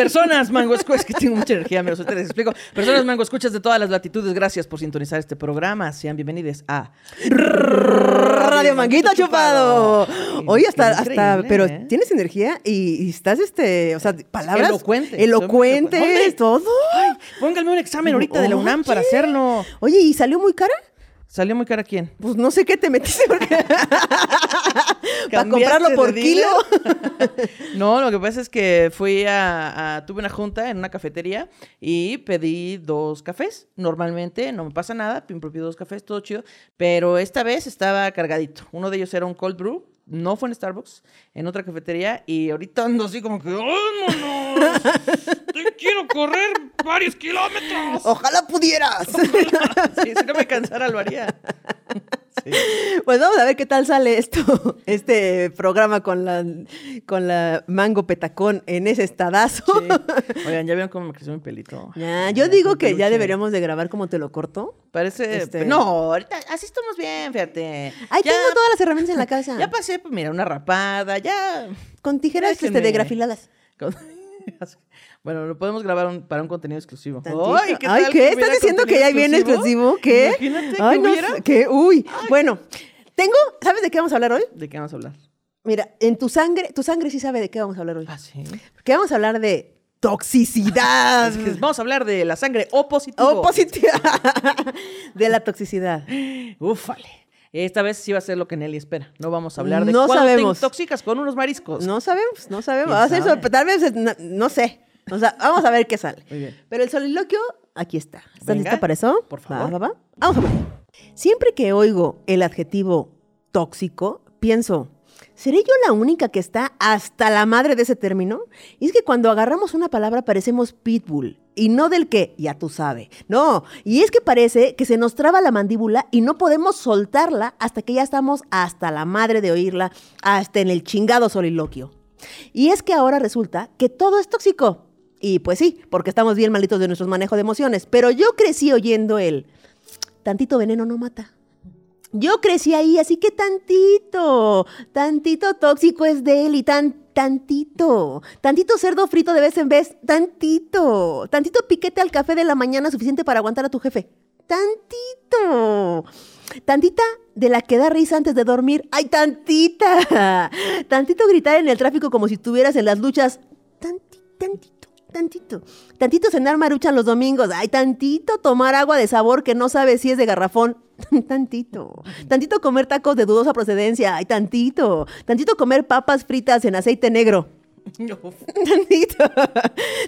Personas mango escuchas, que tengo mucha energía, amigos, ustedes les explico. Personas mango escuchas de todas las latitudes, gracias por sintonizar este programa. Sean bienvenidos a Radio Manguito Chupado. Oye, hasta, hasta, pero ¿eh? tienes energía y, y estás, este, o sea, palabras. Elocuente, Elocuente, todo. Ay, pónganme un examen ahorita de la UNAM para hacerlo. Oye, ¿y salió muy cara? ¿Salió muy cara quién? Pues no sé qué te metiste porque... para ¿Cambiaste comprarlo por kilo. No, lo que pasa es que fui a, a- tuve una junta en una cafetería y pedí dos cafés. Normalmente no me pasa nada, propio dos cafés, todo chido. Pero esta vez estaba cargadito. Uno de ellos era un cold brew. No fue en Starbucks, en otra cafetería. Y ahorita ando así como que, ¡vámonos! Te quiero correr varios kilómetros. Ojalá pudieras. Sí, si no me cansara lo haría. Sí. Pues vamos a ver qué tal sale esto, este programa con la, con la mango petacón en ese estadazo. Sí. Oigan, ¿ya vieron cómo me creció mi pelito? Ya, yo Ya, digo que ya deberíamos de grabar como te lo corto. Parece. Este- No, ahorita así estamos bien, fíjate. Ay, Ya- tengo todas las herramientas en la casa. Ya pasé, pues mira, una rapada, ya. Con tijeras este, Déjenme. de grafiladas. Con- Bueno, lo podemos grabar un- para un contenido exclusivo. Tantito. Ay, ¿qué, Ay, tal ¿qué? que ¿Estás diciendo que ya hay bien exclusivo? ¿Qué? Imagínate que Ay, no hubiera. ¿Qué? Uy. Bueno, tengo, ¿sabes de qué vamos a hablar hoy? ¿De qué vamos a hablar? Mira, en tu sangre, tu sangre sí sabe de qué vamos a hablar hoy. Ah, sí. Porque vamos a hablar de toxicidad. Que vamos a hablar de la sangre O positivo. O positiva. de la toxicidad. Úfale. Esta vez sí va a ser lo que Nelly espera. No vamos a hablar de No sabemos. te intoxicas con unos mariscos. No sabemos, no sabemos. Tal vez, no sé. O sea, vamos a ver qué sale. Muy bien. Pero el soliloquio, aquí está. ¿Estás Venga, lista para eso? por favor. Va, va, va. Vamos a ver. Siempre que oigo el adjetivo tóxico, pienso, ¿seré yo la única que está hasta la madre de ese término? Y es que cuando agarramos una palabra parecemos pitbull. Y no del que, ya tú sabes. No, y es que parece que se nos traba la mandíbula y no podemos soltarla hasta que ya estamos hasta la madre de oírla, hasta en el chingado soliloquio. Y es que ahora resulta que todo es tóxico. Y pues sí, porque estamos bien malitos de nuestros manejos de emociones. Pero yo crecí oyendo el tantito veneno no mata. Yo crecí ahí, así que tantito, tantito tóxico es de él y tan tantito, tantito cerdo frito de vez en vez, tantito, tantito piquete al café de la mañana suficiente para aguantar a tu jefe, tantito, tantita de la que da risa antes de dormir, ay, tantita, tantito gritar en el tráfico como si estuvieras en las luchas, tantito, tantito, tantito, tantito cenar maruchan los domingos, ay, tantito tomar agua de sabor que no sabes si es de garrafón, tantito, tantito comer tacos de dudosa procedencia, ay, tantito, tantito comer papas fritas en aceite negro. Tantito.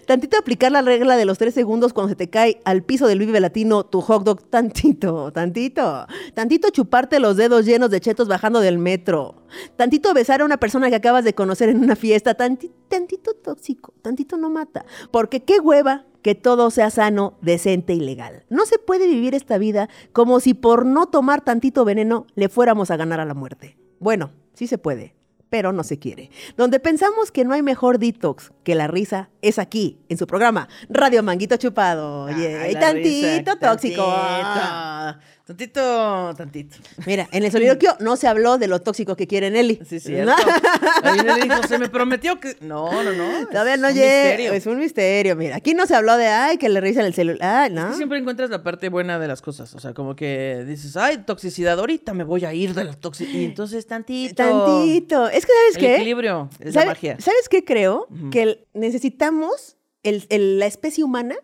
Tantito aplicar la regla de los tres segundos cuando se te cae al piso del Vive Latino tu hot dog. Tantito, tantito. Tantito chuparte los dedos llenos de chetos bajando del metro. Tantito besar a una persona que acabas de conocer en una fiesta. Tanti- tantito tóxico. Tantito no mata. Porque qué hueva que todo sea sano, decente y legal. No se puede vivir esta vida como si por no tomar tantito veneno le fuéramos a ganar a la muerte. Bueno, sí se puede pero no se quiere. Donde pensamos que no hay mejor detox que la risa es aquí, en su programa Radio Manguito Chupado. La tantito risa, tóxico. Tantito, tantito, tantito. Mira, en el soliloquio no se habló de lo tóxico que quiere Nelly. Sí, cierto. Ahí le dijo, se me prometió que. No, no, no. Todavía es no un llega. misterio. Es un misterio. Mira, aquí no se habló de, ay, que le revisan el celular. Es ¿no? que siempre encuentras la parte buena de las cosas. O sea, como que dices, ay, toxicidad, ahorita me voy a ir de la toxicidad. Y entonces tantito. Tantito. Es que, ¿sabes El qué? equilibrio es la ¿Sabe- magia. ¿Sabes qué creo? Que necesitamos, el- el- la especie humana,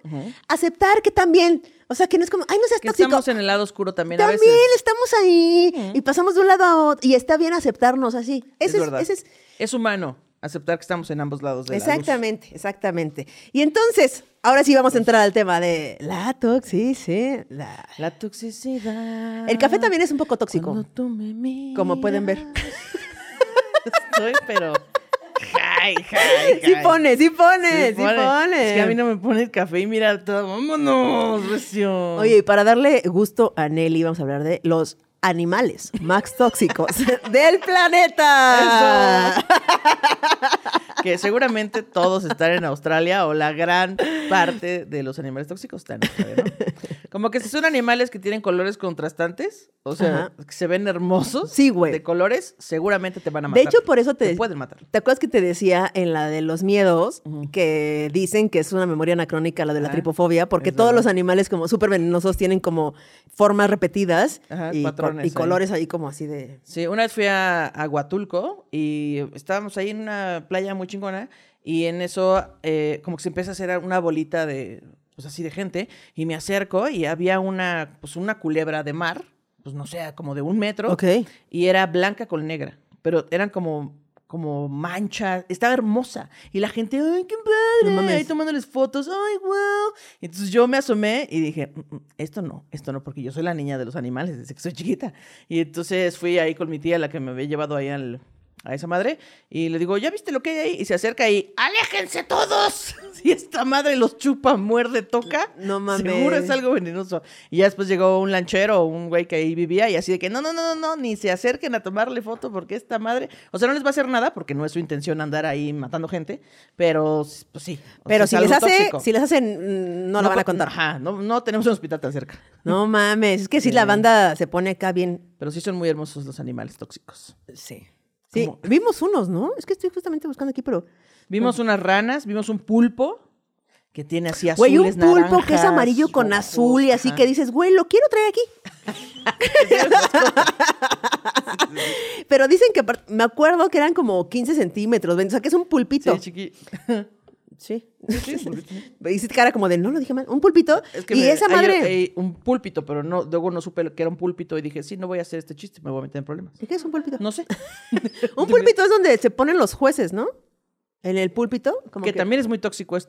aceptar que también, o sea, que no es como, ay, no seas Que tóxico. estamos en el lado oscuro también, a También veces. estamos ahí y pasamos de un lado a otro y está bien aceptarnos así. Es Ese es, ese es- Es humano aceptar que estamos en ambos lados de la luz. exactamente, exactamente. Y entonces, ahora sí vamos a entrar al tema de la toxicidad. La toxicidad. El café también es un poco tóxico, tú me miras. como pueden ver. Estoy, pero. Jai, jai, Sí pone, sí pone, sí pone. pone. Es que a mí no me pone el café y mira todo. Vámonos, recio. Oye, y para darle gusto a Nelly, vamos a hablar de los animales más tóxicos del planeta. que seguramente todos están en Australia o la gran parte de los animales tóxicos están en Australia, ¿no? Como que si son animales que tienen colores contrastantes, o sea, Ajá. que se ven hermosos Sí, güey. de colores, seguramente te van a De matar. hecho, por eso te, te pueden matar. ¿Te acuerdas que te decía en la de los miedos Ujú. que dicen que es una memoria anacrónica la de la Ah, tripofobia? Porque todos verdad. los animales como súper venenosos tienen como formas repetidas Ajá, y, patrones y colores ahí como así de... Sí, una vez fui a, a Huatulco y estábamos ahí en una playa muy chingona y en eso eh, como que se empieza a hacer una bolita de, pues así de gente y me acerco y había una, pues una culebra de mar, pues no sé, como de un metro Ok. y era blanca con negra, pero eran como como manchas, estaba hermosa y la gente, ay, qué padre, No ahí tomándoles fotos, ay, wow. Entonces yo me asomé y dije, "Mm, mm, esto no, esto no, porque yo soy la niña de los animales desde que soy chiquita. Y entonces fui ahí con mi tía, la que me había llevado ahí al, a esa madre, y le digo, ¿ya viste lo que hay ahí? Y se acerca y, ¡aléjense todos! Si esta madre los chupa, muerde, toca, No mames. seguro es algo venenoso. Y ya después llegó un lanchero, un güey que ahí vivía, y así de que, no, no, no, no, no, ni se acerquen a tomarle foto porque esta madre, o sea, no les va a hacer nada porque no es su intención andar ahí matando gente, pero pues sí. Pero sea, si es les hace, tóxico. si les hacen, mm, no, la van a co- contar. Ajá, no, no tenemos un hospital tan cerca. No mames, es que si Sí. la banda se pone acá bien. Pero sí son muy hermosos los animales tóxicos. Sí. Sí, vimos unos, ¿no? Es que estoy justamente buscando aquí, pero. Vimos unas ranas, vimos un pulpo que tiene así Güey, azules, un pulpo que es amarillo con rojos, azul y así ajá. que dices, güey, lo quiero traer aquí. Pero dicen que, me acuerdo que eran como 15 centímetros, o sea, que es un pulpito. Sí, chiqui. Sí. Sí, un pulpito. Hiciste cara como de, no lo dije mal, un pulpito. Es que y me- esa hay- madre. un púlpito, pero no, luego no supe que era un púlpito y dije, sí, no voy a hacer este chiste, me voy a meter en problemas. ¿Qué es un pulpito? No sé. un pulpito es donde se ponen los jueces, ¿no? En el púlpito. Como que, también es muy tóxico, es.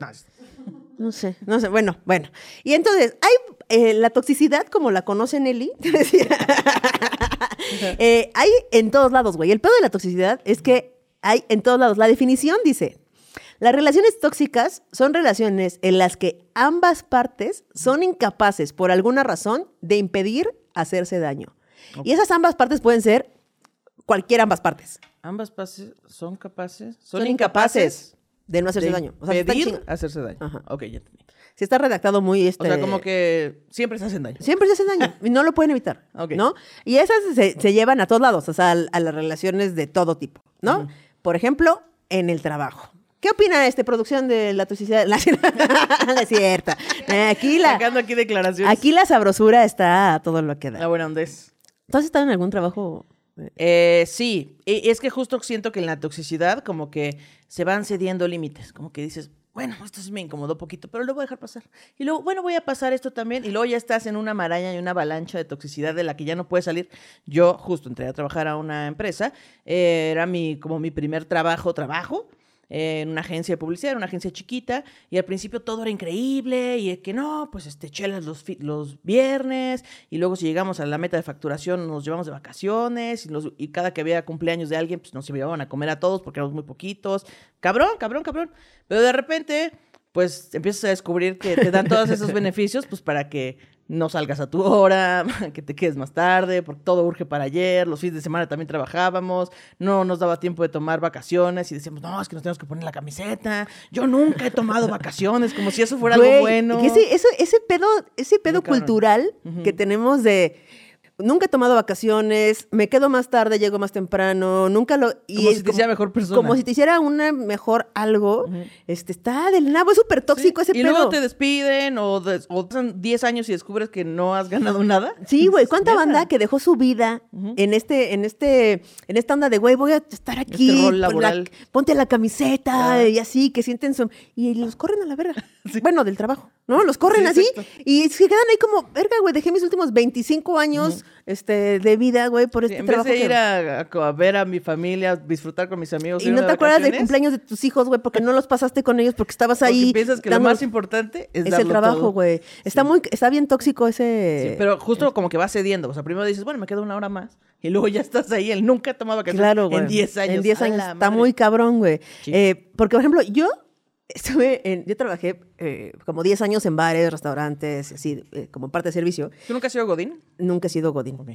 No sé, no sé, bueno, bueno. Y entonces, hay eh, la toxicidad, como la conoce Nelly, te decía, eh, hay en todos lados, güey. El pedo de la toxicidad es que hay en todos lados. La definición dice, las relaciones tóxicas son relaciones en las que ambas partes son incapaces, por alguna razón, de impedir hacerse daño. Y esas ambas partes pueden ser cualquier ambas partes. Ambas pases son capaces, Son, incapaces de no hacerse de daño. O sea, pedir hacerse daño. Ajá. Ok, ya entendí. Si está redactado muy este. O sea, como que siempre se hacen daño. Siempre se hacen daño y no lo pueden evitar, Ok. ¿no? Y esas se, se llevan a todos lados, o sea, a, a las relaciones de todo tipo, ¿no? Por ejemplo, en el trabajo. ¿Qué opina este producción de la toxicidad? La, es cierta. Aquí la, Sacando aquí declaraciones. aquí la sabrosura está a todo lo que La da. buena onda es. ¿Tú has estado en algún trabajo? Eh, sí, y es que justo siento que en la toxicidad como que se van cediendo límites, como que dices, bueno, esto sí me incomodó poquito, pero lo voy a dejar pasar. Y luego, bueno, voy a pasar esto también, y luego ya estás en una maraña y una avalancha de toxicidad de la que ya no puedes salir. Yo justo entré a trabajar a una empresa, eh, era mi, como mi primer trabajo, trabajo, en una agencia de publicidad, era una agencia chiquita, y al principio todo era increíble, y es que no, pues este, chelas los, los viernes, y luego si llegamos a la meta de facturación nos llevamos de vacaciones, y, los- y cada que había cumpleaños de alguien, pues nos llevaban a comer a todos porque éramos muy poquitos. Cabrón, cabrón, cabrón. Pero de repente, pues empiezas a descubrir que te dan todos esos beneficios, pues para que no salgas a tu hora, que te quedes más tarde, porque todo urge para ayer, los fines de semana también trabajábamos, no nos daba tiempo de tomar vacaciones y decíamos, no, es que nos tenemos que poner la camiseta, yo nunca he tomado vacaciones, como si eso fuera Güey, algo bueno. que ese, ese pedo, ese pedo cultural que tenemos de nunca he tomado vacaciones, me quedo más tarde, llego más temprano, nunca lo. y Como es si te hiciera mejor persona. Como si te hiciera una mejor algo. Este está del nabo, es súper tóxico Sí, ese y pedo. luego te despiden o, des- o pasan 10 años y descubres que no has ganado nada. Sí, güey, ¿cuánta banda que dejó su vida en este, en este, en esta onda de güey, voy a estar aquí, Este rol pon la- ponte la camiseta Ah. y así, que sienten su y los corren a la verga. Bueno, del trabajo, ¿no? Los corren Sí, así exacto. y se quedan ahí como, verga, güey, dejé mis últimos 25 años este, de vida, güey, por Sí, este en vez trabajo. de ir a, ver a mi familia, disfrutar con mis amigos. y no te acuerdas del cumpleaños de tus hijos, güey, porque no los pasaste con ellos porque estabas porque ahí. piensas que lo más importante es, es el trabajo, güey. Está muy, está bien tóxico ese. Sí, pero justo como que va cediendo. O sea, primero dices, bueno, me queda una hora más. Y luego ya estás ahí, el nunca ha tomado vacaciones Claro, en 10 años. En 10 ¡A años. Está madre! muy cabrón, güey. Eh, porque, por ejemplo, yo estuve en. Yo trabajé eh, como 10 años en bares, restaurantes, así, eh, como parte de servicio. ¿Tú nunca has sido Godín? Nunca he sido Godín. Ok.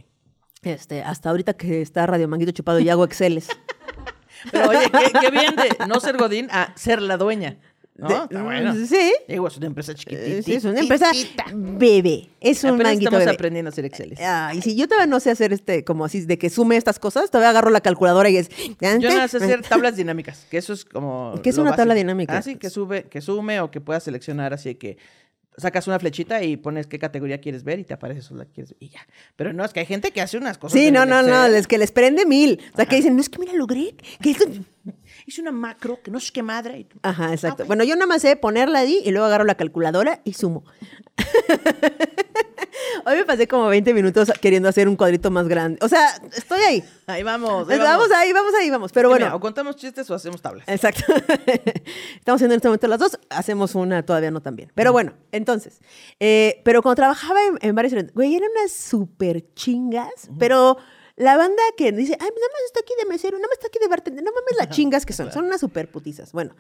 Este, hasta ahorita que está Radio Manguito chupado y hago Exceles. Pero oye, qué, qué bien de no ser Godín a ser la dueña. ¿No? De- Está bueno. Sí. Digo, es una empresa Eh, chiquitita. sí, es una empresa bebé. Es un Apenas manguito estamos bebé. aprendiendo a hacer Excel. Ay, si yo todavía no sé hacer este, como así, de que sume estas cosas, todavía agarro la calculadora y es. Yo no sé hacer tablas dinámicas, que eso es como. ¿Qué es una tabla dinámica? Ah, sí, que sube, que sume o que puedas seleccionar así que sacas una flechita y pones qué categoría quieres ver y te aparece solo la quieres ver y ya. Pero no, es que hay gente que hace unas cosas. Sí, no, no, no, es que les prende mil. O sea, que dicen, no es que mira, logré. Que esto... Hice una macro que no sé qué madre. Ajá, exacto. ok. Bueno, yo nada más sé ponerla ahí y luego agarro la calculadora y sumo. Hoy me pasé como 20 minutos queriendo hacer un cuadrito más grande. O sea, estoy ahí. Ahí vamos. ahí Vamos ahí, vamos ahí, vamos. Pero bueno. mira, o contamos chistes o hacemos tablas. Exacto. Estamos haciendo en este momento las dos, hacemos una todavía no tan bien. Pero bueno, entonces, eh, pero cuando trabajaba en, en varios güey, eran unas súper chingas, pero la banda que dice, ay, nada más está aquí de mesero, nada más está aquí de bartender, no mames las chingas que son, son unas súper putizas. Bueno,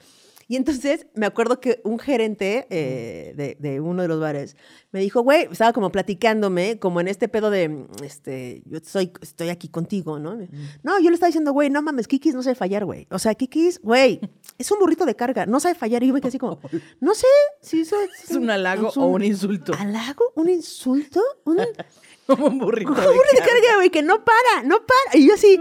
y entonces me acuerdo que un gerente eh, de, de uno de los bares me dijo, güey, estaba como platicándome, como en este pedo de, mm, este, yo soy, estoy aquí contigo, ¿no? No, yo le estaba diciendo, güey, no mames, Kikis no sabe fallar, güey. O sea, Kikis, güey, es un burrito de carga, no sabe fallar. Y yo me quedé así como, no sé si eso es... ¿Es un halago o un insulto? ¿Halago? ¿Un insulto? ¿Un, un Como un burrito. de burrito de carga, güey, que no para, no para. Y yo así,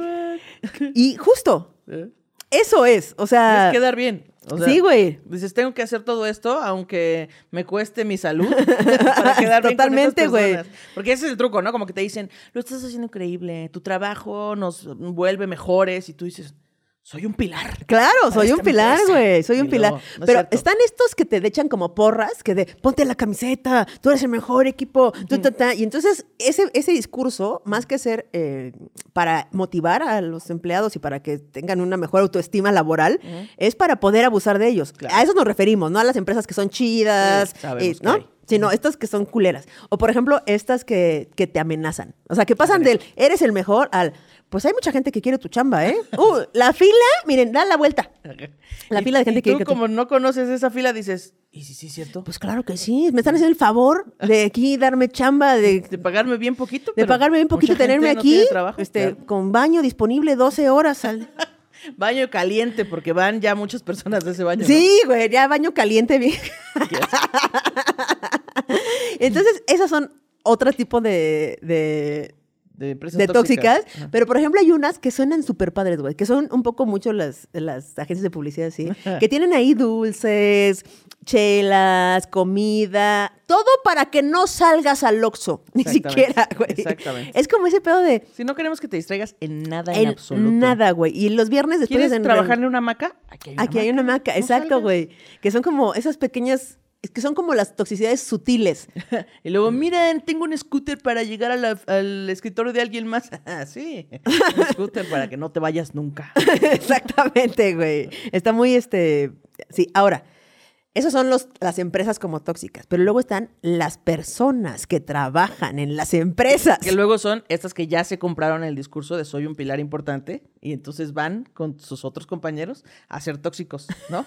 y justo, ¿Eh? eso es, o sea... Tienes que dar bien. O sea, sí, güey. Dices, tengo que hacer todo esto, aunque me cueste mi salud, para quedar Totalmente, güey. Porque ese es el truco, ¿no? Como que te dicen, lo estás haciendo increíble, tu trabajo nos vuelve mejores, y tú dices, soy un pilar. Claro, soy un pilar, güey, soy un pilar. luego, no es Pero están estos que te echan como porras, que de ponte la camiseta, tú eres el mejor equipo, tú, ta, ta. y entonces ese, ese discurso, más que ser eh, para motivar a los empleados y para que tengan una mejor autoestima laboral, es para poder abusar de ellos. Claro. A eso nos referimos, no a las empresas que son chidas, Sí, eh, ¿no? Sino estas que son culeras. O, por ejemplo, estas que, que te amenazan. O sea, que pasan del eres el mejor al pues hay mucha gente que quiere tu chamba, ¿eh? Uh, la fila, miren, da la vuelta. La fila de gente y que tú, que te- como no conoces esa fila, dices, ¿y sí es cierto? Pues claro que sí, me están haciendo el favor de aquí darme chamba, de, de pagarme bien poquito. de pagarme bien poquito, tenerme aquí, trabajo. este, Claro. con baño disponible 12 horas al... Baño caliente, porque van ya muchas personas de ese baño. ¿no? Sí, güey, ya baño caliente bien. Entonces, esas son otro tipo de, de, De, empresas de tóxicas. Pero, por ejemplo, hay unas que suenan súper padres, güey. Que son un poco mucho las, las agencias de publicidad, sí. que tienen ahí dulces, chelas, comida. Todo para que no salgas al Oxxo. Ni siquiera, güey. exactamente. Es como ese pedo de... Si no queremos que te distraigas en nada en, En absoluto. nada, güey. Y los viernes después ¿Quieres de trabajar en una hamaca? Aquí hay una Aquí hay una hamaca, No exacto, güey. Que son como esas pequeñas... Es que son como las toxicidades sutiles. Y luego, miren, tengo un scooter para llegar a la- al escritorio de alguien más. Ah, sí, un scooter para que no te vayas nunca. Exactamente, güey. Está muy, este... Sí, ahora, esas son los, las empresas como tóxicas, pero luego están las personas que trabajan en las empresas. Que luego son estas que ya se compraron el discurso de soy un pilar importante y entonces van con sus otros compañeros a ser tóxicos, ¿no?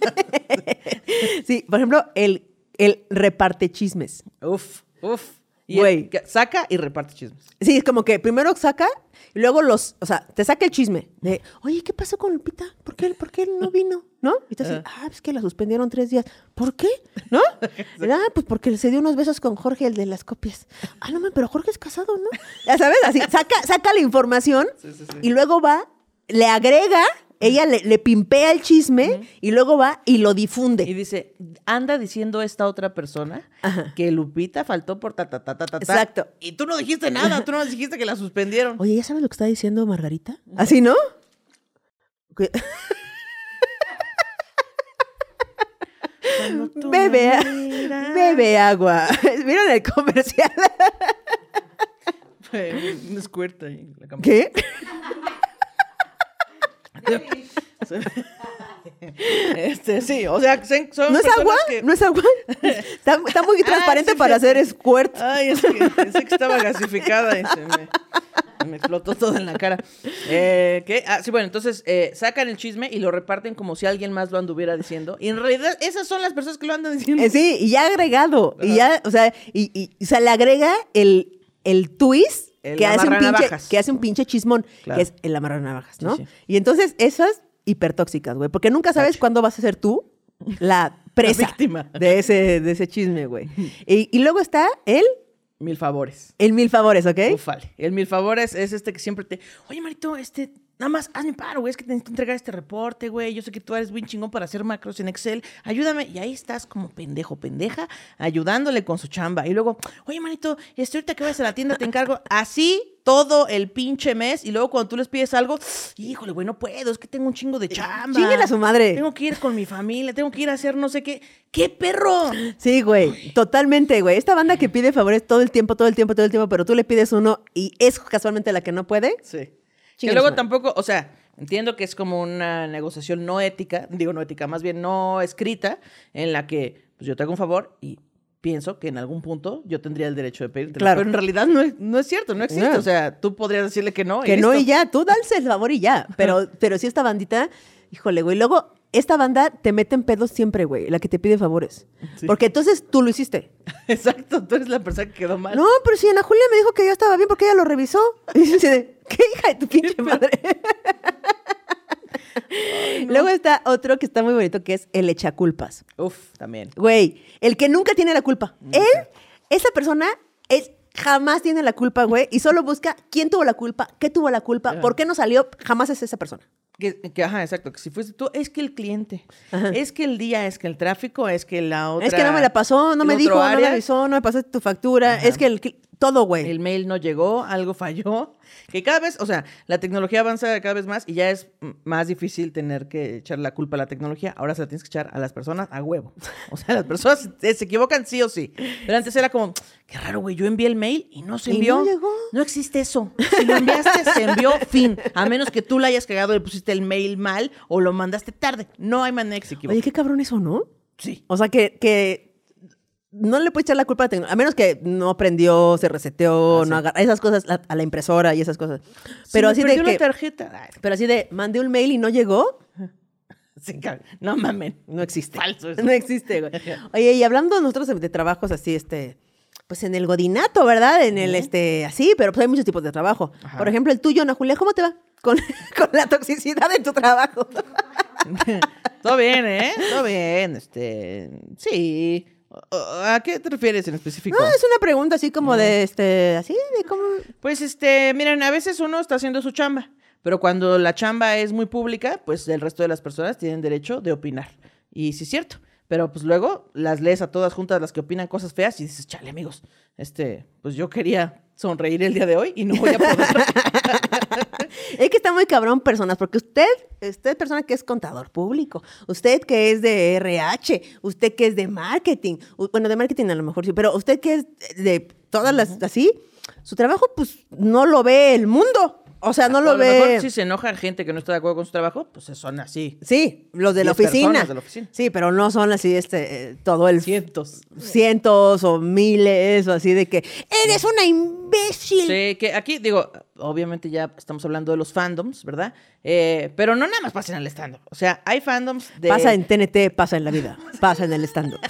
Sí, por ejemplo, el, el reparte chismes. Uf, uf. Y Güey. el saca y reparte chismes. Sí, es como que primero saca y luego los, o sea, te saca el chisme de, oye, ¿qué pasó con Lupita? ¿Por qué, por qué él no vino? ¿No? Y te dice, ah, es que la suspendieron tres días. ¿Por qué? ¿No? ah, pues porque se dio unos besos con Jorge, el de las copias. Ah, no, pero Jorge es casado, ¿no? Ya sabes, así, saca, saca la información Sí, sí, sí. y luego va, le agrega, ella le, le pimpea el chisme y luego va y lo difunde. Y dice, anda diciendo esta otra persona Ajá. que Lupita faltó por ta, ta, ta, ta, ta. Exacto. Y tú no dijiste nada, tú no dijiste que la suspendieron. Oye, ¿ya sabes lo que está diciendo Margarita? ¿Así, no? Que- Cuando tú Bebe, miras. bebe agua. ¿Vieron el comercial? Fue un squirt ahí en la. ¿Qué? Este, sí, o sea, son ¿No es agua? que- ¿No es agua? Está, está muy Ah, transparente sí, para sí. hacer squirt. Ay, es que pensé que estaba gasificada y se me, me explotó todo en la cara. Eh, ¿qué? Ah, sí, bueno, entonces eh, sacan el chisme y lo reparten como si alguien más lo anduviera diciendo. Y en realidad esas son las personas que lo andan diciendo. Eh, sí, y ya agregado. Y ya, o sea, y, y- o sea, le agrega el, el twist El que, hace un pinche, que hace un pinche chismón, Claro. que es el amarranavajas, ¿no? Sí, sí. Y entonces esas hipertóxicas, güey, porque nunca sabes Cacho. cuándo vas a ser tú la presa víctima. de ese, de ese chisme, güey. Y, y luego está el, Mil favores. el mil favores, ¿ok? Ufale. El mil favores es este que siempre te. Oye, Marito, este. Nada más hazme paro, güey. Es que tengo que entregar este reporte, güey. Yo sé que tú eres bien chingón para hacer macros en Excel. Ayúdame. Y ahí estás como pendejo, pendeja, ayudándole con su chamba. Y luego, oye, Marito, este, ahorita que vayas a la tienda te encargo. Así todo el pinche mes. Y luego cuando tú les pides algo, híjole, güey, no puedo. Es que tengo un chingo de chamba. Chíngale a su madre. Tengo que ir con mi familia. Tengo que ir a hacer no sé qué. ¡Qué perro! Sí, güey, totalmente, güey. Esta banda que pide favores todo el tiempo, todo el tiempo, todo el tiempo, pero tú le pides uno y es casualmente la que no puede. Sí. Que luego tampoco, o sea, entiendo que es como una negociación no ética, digo no ética, más bien no escrita, en la que pues yo te hago un favor y pienso que en algún punto yo tendría el derecho de pedirte. Claro. Pero en realidad no es, no es cierto, no existe. O sea, tú podrías decirle que no. Que no listo. y ya, tú dale el favor y ya. Pero, pero sí esta bandita, híjole, güey. Luego, esta banda te mete en pedos siempre, güey, la que te pide favores. Sí. Porque entonces tú lo hiciste. Exacto, tú eres la persona que quedó mal. No, pero si Ana Julia me dijo que yo estaba bien porque ella lo revisó. Y dice, de, ¿qué hija de tu pinche madre? Luego está otro que está muy bonito, que es el echaculpas. Uf, también. Güey, el que nunca tiene la culpa. Él, esa persona, es, jamás tiene la culpa, güey, y solo busca quién tuvo la culpa, qué tuvo la culpa, Ajá. por qué no salió, jamás es esa persona. Que, que, ajá, exacto, que si fuiste tú, es que el cliente, Ajá. es que el día, es que el tráfico, es que la otra... es que no me la pasó, no me dijo, no me área, avisó, no me pasaste tu factura, Ajá. es que el, todo, güey. el mail no llegó, algo falló. Que cada vez, o sea, la tecnología avanza cada vez más y ya es más difícil tener que echar la culpa a la tecnología. Ahora se la tienes que echar a las personas a huevo. O sea, las personas se, se equivocan sí o sí. Pero antes era como, qué raro, güey, yo envié el mail y no se Y envió. no llegó. No existe eso. Si lo enviaste, se envió, fin. A menos que tú la hayas cagado, le pusiste el mail mal o lo mandaste tarde. No hay manera que se equivoque. Oye, qué cabrón eso, ¿no? Sí. O sea, que, que no le puedes echar la culpa a la tecnología, a menos que no prendió, se reseteó, Ah, no agarra esas cosas la- a la impresora y esas cosas. Pero así de que, tarjeta. Pero así de, mandé un mail y no llegó, sí, no mamen. no existe. Falso eso. No existe, güey. Oye, y hablando nosotros de, de trabajos así, este, pues en el godinato, ¿verdad? En el, este, así, pero pues hay muchos tipos de trabajo. Ajá. Por ejemplo, el tuyo, Ana Julia, ¿cómo te va con, con la toxicidad en tu trabajo? Todo bien, ¿eh? Todo bien. Este. Sí. ¿A qué te refieres en específico? No, es una pregunta así como de, este, así, de cómo... Pues este, miren, a veces uno está haciendo su chamba, pero cuando la chamba es muy pública, pues el resto de las personas tienen derecho de opinar. Y sí es cierto. Pero pues luego las lees a todas juntas las que opinan cosas feas y dices, chale, amigos, este, pues yo quería sonreír el día de hoy y no voy a poder. Es que está muy cabrón, personas, porque usted, usted persona que es contador público, usted que es de RH, usted que es de marketing, bueno, de marketing a lo mejor sí, pero usted que es de todas las así, su trabajo pues no lo ve el mundo. O sea, no A lo, lo mejor ve. si se enoja gente que no está de acuerdo con su trabajo, pues son así. Sí, los de la 10 oficina. de la oficina. Sí, pero no son así, este, eh, todo el Cientos. cientos o miles o así de que eres una imbécil. Sí, que aquí, digo, obviamente ya estamos hablando de los fandoms, ¿verdad? Eh, pero no nada más pasa en el stand-up. O sea, hay fandoms de... Pasa en TNT, pasa en la vida, pasa en el stand-up.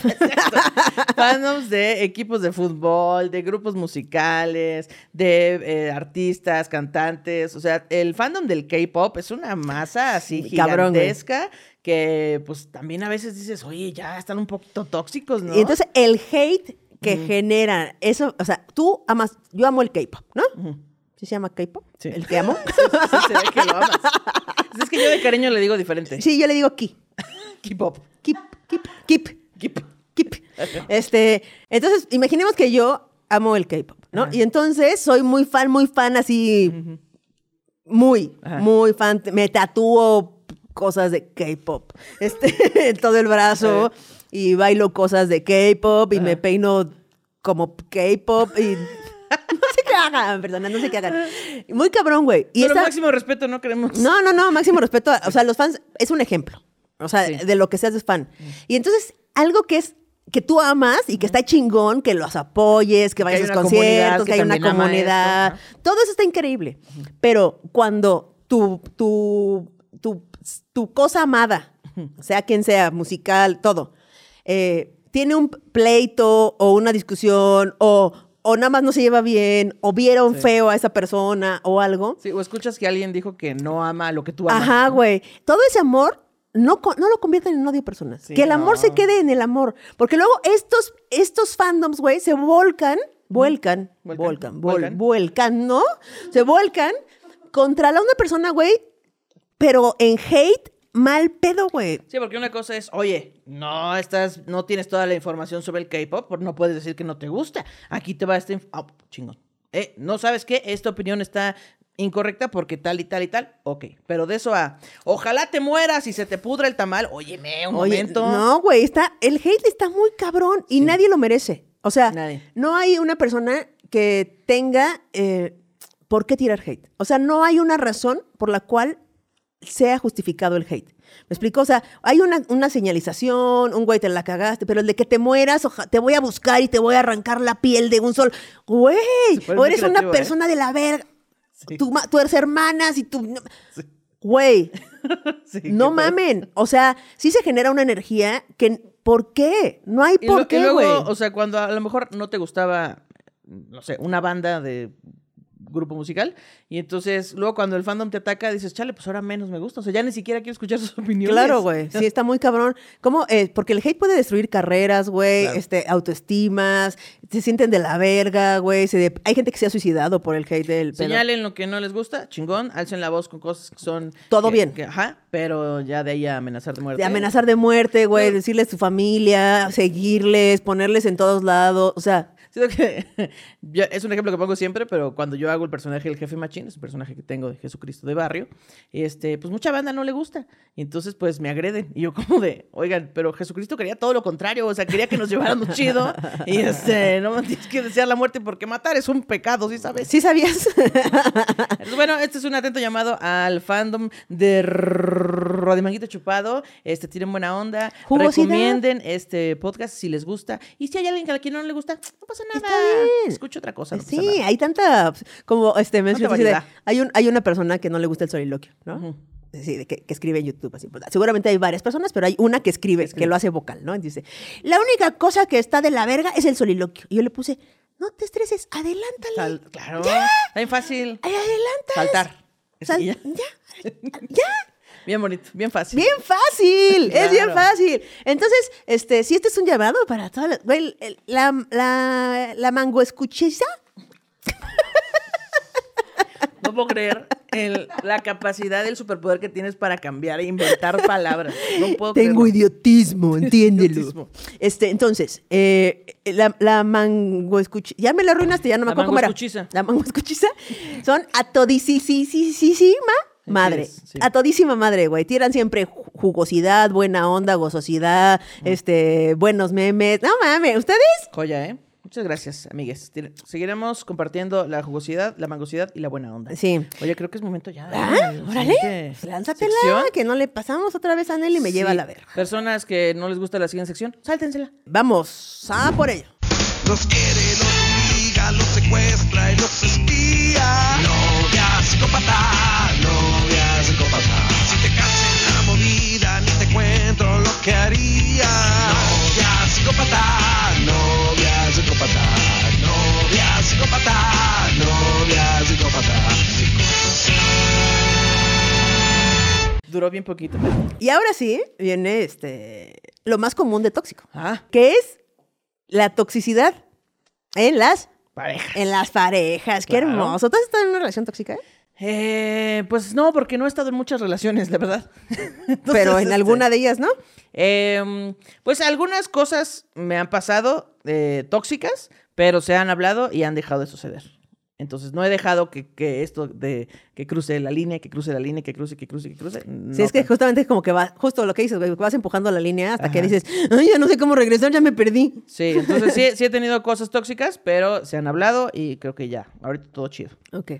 fandoms de equipos de fútbol, de grupos musicales, de eh, artistas, cantantes. O sea, el fandom del K-pop es una masa así Cabrón, gigantesca que pues también a veces dices, oye, ya están un poquito tóxicos, ¿no? Y entonces el hate que genera eso, o sea, tú amas, yo amo el K-pop, ¿no? ¿Sí se llama K-pop? Sí. ¿El que amo? Sí, se ve que lo amas. Es que yo de cariño le digo diferente. sí, yo le digo ki. K-pop. Keep, keep, keep, Keep. keep. Este, entonces, imaginemos que yo amo el K-pop, ¿no? Ajá. Y entonces soy muy fan, muy fan, así, muy, Ajá. muy fan. Me tatúo cosas de K-pop, este, en todo el brazo, y bailo cosas de K-pop, y me peino como K-pop, y no sé qué hagan, perdona, no sé qué hagan. Muy cabrón, güey. Y Pero esta- máximo respeto, no queremos. no, no, no, máximo respeto. a- o sea, los fans es un ejemplo. O sea, Sí. de lo que seas de fan. Y entonces, algo que es que tú amas y que está chingón, que los apoyes, que vayas a los conciertos, que hay una comunidad. esto, Todo eso está increíble. Pero cuando tu, tu, tu, tu cosa amada, sea quien sea, musical, todo, eh, tiene un pleito o una discusión o o nada más no se lleva bien, o vieron Sí. feo a esa persona o algo. Sí, o escuchas que alguien dijo que no ama lo que tú amas. Ajá, güey. Todo ese amor no, no lo convierten en odio personas. Sí, que el amor no. se quede en el amor. Porque luego estos, estos fandoms, güey, se volcan, vuelcan, volcan, vuelcan. vuelcan, ¿no? Se volcan contra la una persona, güey, pero en hate, mal pedo, güey. Sí, porque una cosa es, oye, no estás, no tienes toda la información sobre el K-pop, no puedes decir que no te gusta. Aquí te va esta inf- ah, chingón. Eh, no sabes qué, esta opinión está incorrecta porque tal y tal y tal. Ok, pero de eso a, ojalá te mueras y se te pudra el tamal. Óyeme, un Oye, momento. no, güey, está, el hate está muy cabrón y nadie lo merece. O sea, Nadie. no hay una persona que tenga eh, por qué tirar hate. O sea, no hay una razón por la cual sea justificado el hate. ¿Me explico? O sea, hay una, una señalización, un güey te la cagaste, pero el de que te mueras, oja- te voy a buscar y te voy a arrancar la piel de un sol. Güey, o eres una ¿eh? persona de la verga. Sí. Tu eres hermanas y tu... Güey, Sí, no qué mamen. O sea, sí se genera una energía que. ¿Por qué? No hay Y, por lo- y qué, luego, güey. o sea, cuando a lo mejor no te gustaba, no sé, una banda de grupo musical, y entonces luego cuando el fandom te ataca, dices, chale, pues ahora menos me gusta. O sea, ya ni siquiera quiero escuchar sus opiniones. Claro, güey. Sí, está muy cabrón. ¿Cómo? Eh, porque el hate puede destruir carreras, güey, Claro. este, autoestimas, se sienten de la verga, güey. de- Hay gente que se ha suicidado por el hate del pedo. Señalen lo que no les gusta, chingón, alcen la voz con cosas que son... Todo que- bien. que- ajá, pero ya de ahí a amenazar de muerte. De amenazar de muerte, güey, decirles su familia, seguirles, ponerles en todos lados. O sea, Siento que yo- es un ejemplo que pongo siempre, pero cuando yo hago el personaje del jefe machín, es un personaje que tengo de Jesucristo de barrio, este, pues mucha banda no le gusta. Y entonces, pues me agreden. Y yo como de, oigan, pero Jesucristo quería todo lo contrario, o sea, quería que nos lleváramos chido. Y este, no me tienes que desear la muerte porque matar es un pecado, ¿sí sabes? ¿sí sabías? Bueno, este es un atento llamado al fandom de Rodimanguito Chupado. Este, tienen buena onda. Jugosidad. Recomienden este podcast si les gusta. Y si hay alguien a quien no le gusta, no pasa nada. Está bien. Escucha otra cosa. no pasa Sí, nada. hay tanta, como este, me variedad. hay, un, hay una persona que no le gusta el soliloquio, ¿no? Sí, de que, que escribe en YouTube, así. pues, seguramente hay varias personas, pero hay una que escribe, que lo hace vocal, ¿no? Dice, la única cosa que está de la verga es el soliloquio. Y yo le puse, no te estreses, adelántale. Sal- claro. Está bien fácil. Ay, adelanta. Saltar. Sal- ya. ya, ya. Bien bonito, bien fácil. Bien fácil, es bien fácil. Entonces, este, si este es un llamado para todas las, güey, la, la, la mango escuchiza, No puedo creer el- la capacidad del superpoder que tienes para cambiar e inventar palabras. No puedo Tengo creerlo. idiotismo, entiéndelo. Idiotismo. Este, entonces, eh, la, la mango escuchiza. Ya me la arruinaste, ya no me acuerdo cómo era. La mango escuchiza. Son a todisísima madre. es, sí. A todísima madre, güey. Tiran siempre ju- jugosidad, buena onda, gozosidad, este, buenos memes. No mames, ¿ustedes? Joya, ¿eh? Muchas gracias, amigues. Seguiremos compartiendo la jugosidad, la mangosidad y la buena onda. Sí. Oye, creo que es momento ya. de Ah, la órale. siguiente Lánzatela, sección. que no le pasamos otra vez a Nelly y me lleva a la verga. Personas que no les gusta la siguiente sección, sáltensela. Vamos, a por ello. Los quiere, los obliga, los secuestra y los espía. Novia psicópata, que haría. Novia psicópata, novia psicópata. Novia psicópata, novia psicópata. Duró bien poquito. Y ahora sí, viene este lo más común de tóxico, Ah, que es la toxicidad en las pareja. en las parejas. Qué Claro. hermoso. ¿Tú has estado en una relación tóxica? Eh, pues no, porque no he estado en muchas relaciones, la verdad. Entonces, Pero en este, alguna de ellas, ¿no? em, pues algunas cosas me han pasado eh, tóxicas, pero se han hablado y han dejado de suceder. Entonces no he dejado que, que esto de que cruce la línea, que cruce la línea, que cruce, que cruce, que cruce. Sí, no es que justamente es como que va, justo lo que dices, vas empujando la línea hasta que dices, ay, ya no sé cómo regresar, ya me perdí. Sí, entonces sí, sí he tenido cosas tóxicas, pero se han hablado y creo que ya, ahorita todo chido. Ok.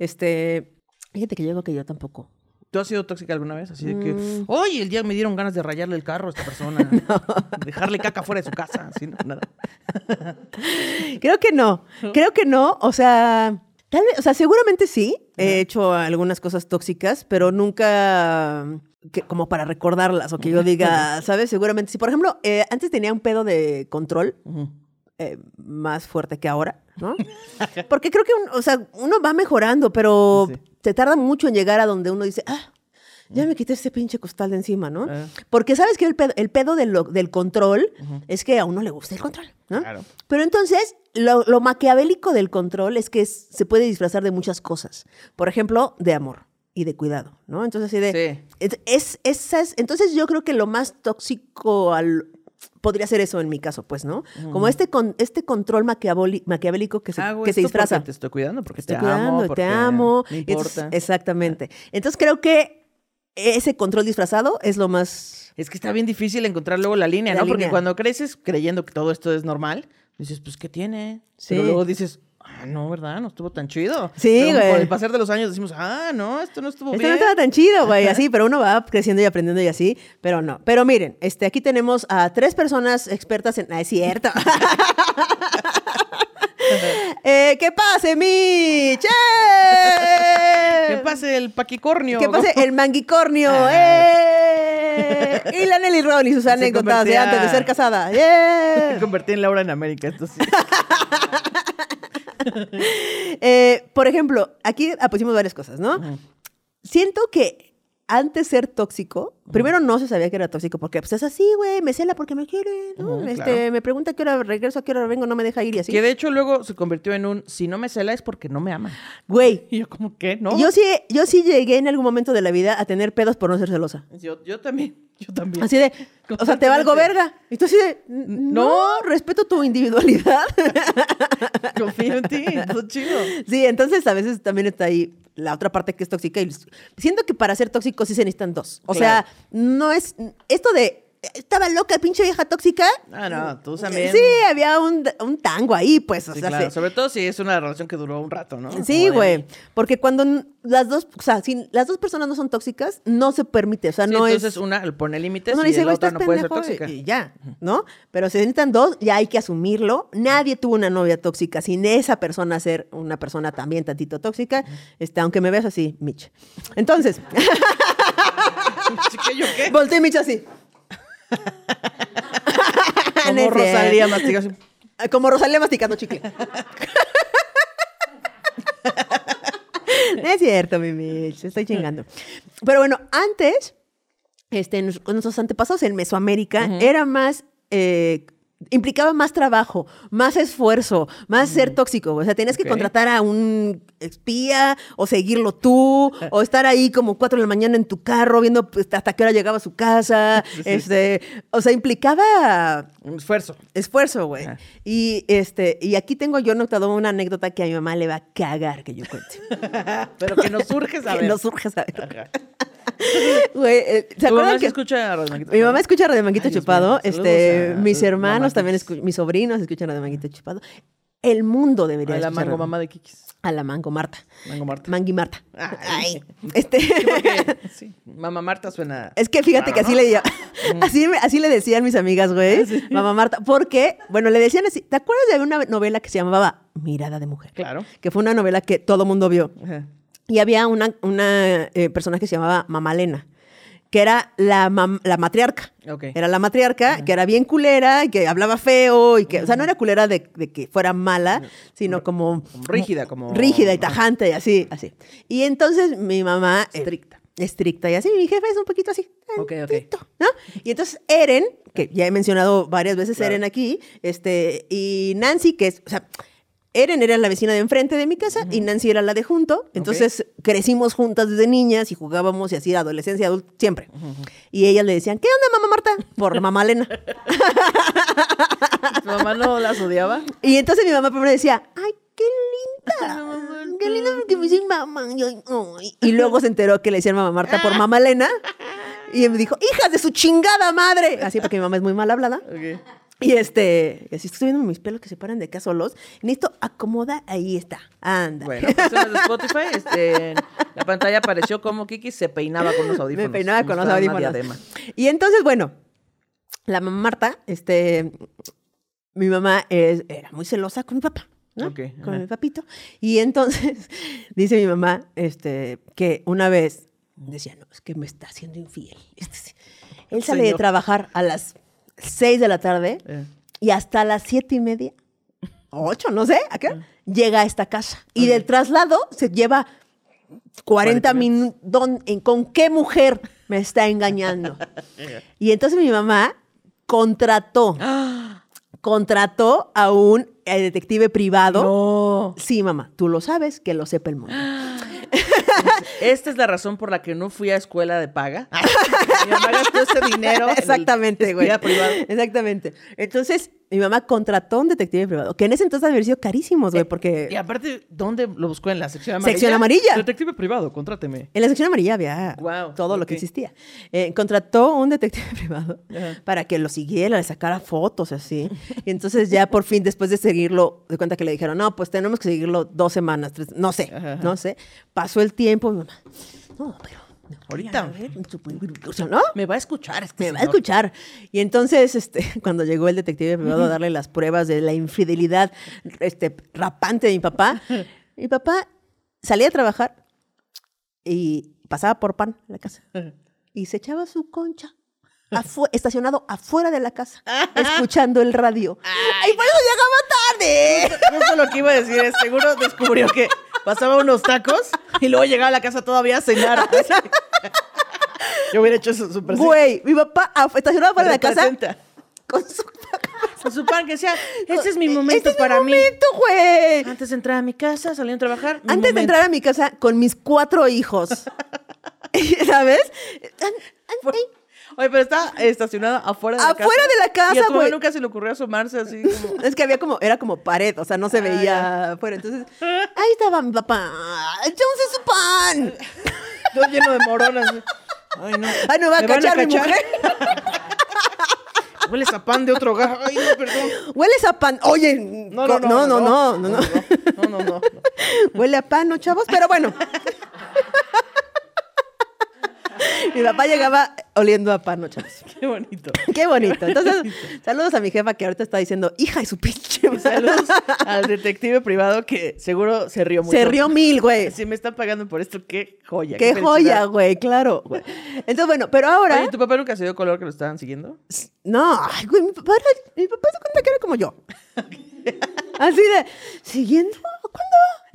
Este, fíjate que yo creo que yo tampoco. ¿Tú has sido tóxica alguna vez? Así de que, Mm. oye, el día me dieron ganas de rayarle el carro a esta persona. Dejarle caca fuera de su casa. Así, no, nada. Creo que no, creo que no, o sea, tal vez, o sea, seguramente sí, he hecho algunas cosas tóxicas, pero nunca que, como para recordarlas o que yo diga, ¿sabes? Seguramente sí. Por ejemplo, eh, antes tenía un pedo de control eh, más fuerte que ahora, ¿no? Porque creo que, un- o sea, uno va mejorando, pero sí. Se tarda mucho en llegar a donde uno dice, ah, ya me quité ese pinche costal de encima, ¿no? Ah. Porque sabes que el pedo, el pedo de lo- del control es que a uno le gusta el control, ¿no? Claro. Pero entonces, lo, lo maquiavélico del control es que es- se puede disfrazar de muchas cosas. Por ejemplo, de amor y de cuidado, ¿no? Entonces, así de... Sí. Es, es- esas, entonces yo creo que lo más tóxico al- podría ser eso en mi caso, pues, ¿no? Como este, con, este control maquiavélico que se, Hago que se porque disfraza. Te estoy cuidando, porque Estoy te cuidando, amo, te amo. Me y entonces- importa. exactamente. Entonces creo que ese control disfrazado es lo más... Es que está bien difícil encontrar luego la línea, La ¿no? Porque cuando creces creyendo que todo esto es normal, dices, pues, ¿qué tiene? Sí. Pero luego dices, ah, no, ¿verdad? No estuvo tan chido. Sí, Pero güey. Con el pasar de los años decimos, ah, no, esto no estuvo Esto bien. no estaba tan chido, güey, así, pero uno va creciendo y aprendiendo y así, pero no. Pero miren, este, aquí tenemos a tres personas expertas en... Ah, es cierto. eh, ¿Qué pase, Mitch? ¡Eh! Que pase el paquicornio. ¿Qué pase el manguicornio? ¡Eh! Y la Nelly Ron y sus Se anécdotas de convertía- antes de ser casada. Me ¡Eh! convertí en Laura en América, esto sí. Eh, por ejemplo, aquí pusimos varias cosas, ¿no? Siento que antes ser tóxico, primero no se sabía que era tóxico, porque pues es así, güey, me cela porque me quiere, ¿no? Este, claro. me pregunta a qué hora regreso, a qué hora vengo, no me deja ir y así. Que de hecho luego se convirtió en un, si no me cela es porque no me ama. Güey, Y yo como, ¿qué? ¿No? yo sí, yo sí llegué en algún momento de la vida a tener pedos por no ser celosa. Yo, yo también, yo también. Así de, o sea, te valgo verga. Y tú así de, no, respeto tu individualidad. Confío en ti, todo chido. Sí, entonces a veces también está ahí la otra parte que es tóxica. Y siento que para ser tóxico sí se necesitan dos. O sea, no es. Esto de. Estaba loca, pinche vieja tóxica. Ah, no, tú también. Sí, había un, un tango ahí, pues. O Sí, sea, claro. se- Sobre todo si es una relación que duró un rato, ¿no? Sí, güey. Porque cuando las dos, o sea, si las dos personas no son tóxicas, no se permite. O sea, Sí, no entonces es. una le pone límites Uno y dice, la güey, otra no puede ser pendejo", tóxica. Y ya, ¿no? Pero se necesitan dos, ya hay que asumirlo. Nadie tuvo una novia tóxica sin esa persona ser una persona también tantito tóxica, este, aunque me veas así, Mitch. Entonces, Yo qué? volteé Mitch así. Como. Rosalía mastigación. Como Rosalía masticando chicle. No es cierto, mi Mitch, estoy chingando. Pero bueno, antes, este, nuestros antepasados en Mesoamérica, era más. eh, implicaba más trabajo, más esfuerzo, más ser tóxico. O sea, tenías que contratar a un espía o seguirlo tú, o estar ahí como cuatro de la mañana en tu carro viendo pues, hasta qué hora llegaba a su casa. Este, o sea, implicaba Un esfuerzo. esfuerzo, güey. Y este, y aquí tengo yo notado una anécdota que a mi mamá le va a cagar que yo cuente. Pero que nos surge saber. que no surge saber. Güey, eh, ¿se ¿Tu mamá acuerdan sí que escucha Radio Manguito? mi mamá escucha Radio Manguito Ay, Dios Chupado? Saludos Este, a mis hermanos también, Kikis. escu- mis sobrinos escuchan Radio Manguito Chupado. El mundo debería A la escuchar mango Radio- mamá de Kikis. A la mango Marta. Mango Marta. Mangui Marta. Ay. Ay, este. Sí, porque, sí, mamá Marta suena... Es que fíjate que así le, lla- así, me- así le decían mis amigas, güey, mamá Marta, porque, bueno, le decían así, ¿te acuerdas de una novela que se llamaba Mirada de Mujer? Claro. Que fue una novela que todo mundo vio. Ajá. Y había una, una eh, personaje que se llamaba Mamá Lena, que era la, la matriarca. Era la matriarca, que era bien culera, y que hablaba feo, y que, o sea, no era culera de, de que fuera mala, sino como... Como rígida, como- Rígida y tajante, y así, así. Y entonces mi mamá... eh, Estricta. estricta, y así, mi jefe es un poquito así. Ok, ok. tantito, ¿no? Y entonces Eren, que ya he mencionado varias veces Claro. Eren aquí, este, y Nancy, que es, o sea, Eren era la vecina de enfrente de mi casa y Nancy era la de junto. Entonces crecimos juntas desde niñas y jugábamos y así, adolescencia, adulto, siempre. Y ellas le decían, ¿qué onda, mamá Marta? Por mamá Elena. ¿Tu mamá no las odiaba? Y entonces mi mamá primero decía, ¡ay, qué linda! ¡Qué linda porque me dicen mamá! Y, luego se enteró que le decían mamá Marta por mamá Elena. Y me dijo, ¡hijas de su chingada madre! Así porque mi mamá es muy mal hablada. Y este, así estoy viendo mis pelos que se paran de acá solos. Necesito acomoda, ahí está. Anda. Bueno, personas de Spotify, este, la pantalla apareció como Kiki se peinaba con los audífonos. me peinaba con los si audífonos. Y entonces, bueno, la mamá Marta, este, mi mamá es- era muy celosa con mi papá. ¿no? Con ajá. mi papito. Y entonces dice mi mamá este, que una vez decía, no, es que me está haciendo infiel. Este. Él sale de trabajar a las 6 de la tarde Eh, y hasta las siete y media ocho, no sé, ¿a qué? Llega a esta casa. Y del traslado se lleva 40 minutos. ¿Con qué mujer me está engañando? y entonces mi mamá contrató, contrató a un eh, detective privado. No. Sí, mamá, tú lo sabes, que lo sepa el mundo. Esta es la razón por la que no fui a escuela de paga. Mi mamá gastó ese dinero. Exactamente, güey. privado. Exactamente. Entonces, mi mamá contrató a un detective privado, que en ese entonces había sido carísimos, güey, porque Y aparte, ¿dónde lo buscó? ¿En la sección amarilla? Sección amarilla. Detective privado, contráteme. en la sección amarilla había todo lo que existía. Eh, contrató un detective privado Ajá. para que lo siguiera, le sacara fotos así. Y entonces ya por fin, después de seguirlo, de cuenta que le dijeron, no, pues tenemos que seguirlo dos semanas, tres, no sé, Ajá. no sé. Pasó el tiempo, mi mamá, no, pero... Ahorita. ¿no? Me va a escuchar. este Me va a escuchar. Y entonces, este, cuando llegó el detective privado a darle las pruebas de la infidelidad este, rapante de mi papá, mi papá salía a trabajar y pasaba por pan en la casa. Y se echaba su concha. afu- estacionado afuera de la casa, escuchando el radio. ¡Y por eso llegaba tarde! Justo lo que iba a decir es, seguro descubrió que pasaba unos tacos y luego llegaba a la casa todavía a cenar. Yo hubiera hecho eso súper Güey, mi papá estacionado afuera de la casa con su... Con su pan que decía, este es mi momento Este es mi para mí. momento, güey! Antes de entrar a mi casa, saliendo a trabajar. Antes de entrar a mi casa con mis cuatro hijos. ¿Sabes? An- an- ay, Oye, pero está estacionada afuera de la casa. Afuera de la casa, Y a tu mamá nunca se le ocurrió asomarse así como... Es que había como, era como pared, o sea, no se Ah, veía afuera. Entonces, ahí estaba mi papá. ¡Echándose su pan! Todo lleno de moronas. Ay, no. Ay, no va a ¿Me van cachar mi mujer. Hueles a pan de otro hogar. Ay, no, perdón. Hueles a pan. Oye, No, co- no, no. no, no, no, no. No, no, no. Huele a pan, ¿no, chavos? Pero bueno. Mi papá llegaba oliendo a pan, ¿no, chavos? Qué bonito. Qué bonito. Entonces, saludos a mi jefa que ahorita está diciendo, hija de su pinche. Y saludos al detective privado que seguro se rió mucho. Se rió mil, güey. Si me están pagando por esto, qué joya. Qué joya, felicidad. güey, claro. güey. Entonces, bueno, pero ahora. Oye, ¿tu papá nunca se dio color que lo estaban siguiendo? No, ay, güey, mi papá, era- mi papá se cuenta que era como yo. Así de, ¿siguiendo?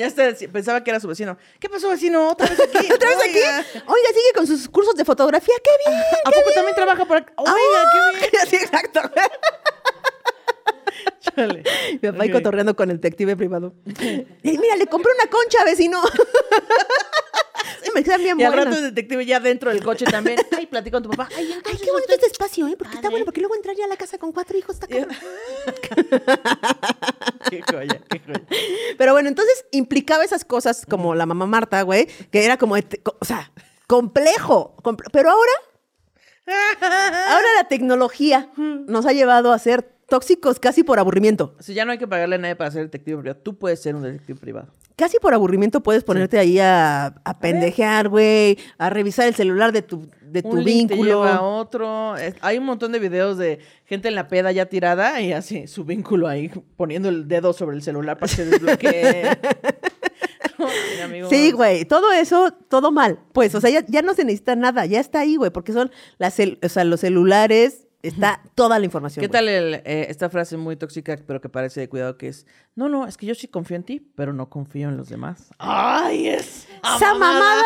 Ya pensaba que era su vecino. ¿Qué pasó, vecino? ¿Otra vez aquí? ¿Otra vez aquí? Oiga, sigue con sus cursos de fotografía. ¡Qué bien! ¿A poco también trabaja por acá? Oiga, qué bien. Sí, exacto. Chale. Mi papá ahí Ok. cotorreando con el detective privado. Y mira, le compré una concha, vecino. Me quedan bien Y al buenas. rato el detective ya dentro del coche también. Ay, platicó con tu papá. Ay, Ay, qué bonito este espacio, ¿eh? Porque está bueno, porque luego entrar ya a la casa con cuatro hijos está cabrón. Qué joya, qué joya. Pero bueno, entonces implicaba esas cosas como la mamá Marta, güey, que era como, o sea, complejo. comple- Pero ahora, ahora la tecnología nos ha llevado a ser tóxicos casi por aburrimiento. Si ya no hay que pagarle a nadie para ser detective privado, tú puedes ser un detective privado. Casi por aburrimiento puedes ponerte ahí a, a pendejear, güey, a revisar el celular de tu, de tu un link te vínculo. lleva a otro. Es- hay un montón de videos de gente en la peda ya tirada y así su vínculo ahí poniendo el dedo sobre el celular para que se desbloquee. No, mi amigo. Sí, güey, todo eso, todo mal. Pues, o sea, ya, ya no se necesita nada, ya está ahí, güey, porque son las, cel- o sea, los celulares, está toda la información. ¿Qué güey. tal el, eh, esta frase muy tóxica, pero que parece de cuidado, que es, no, no, es que yo sí confío en ti, pero no confío en los demás? ¡Ay, es! ¡Esa mamada!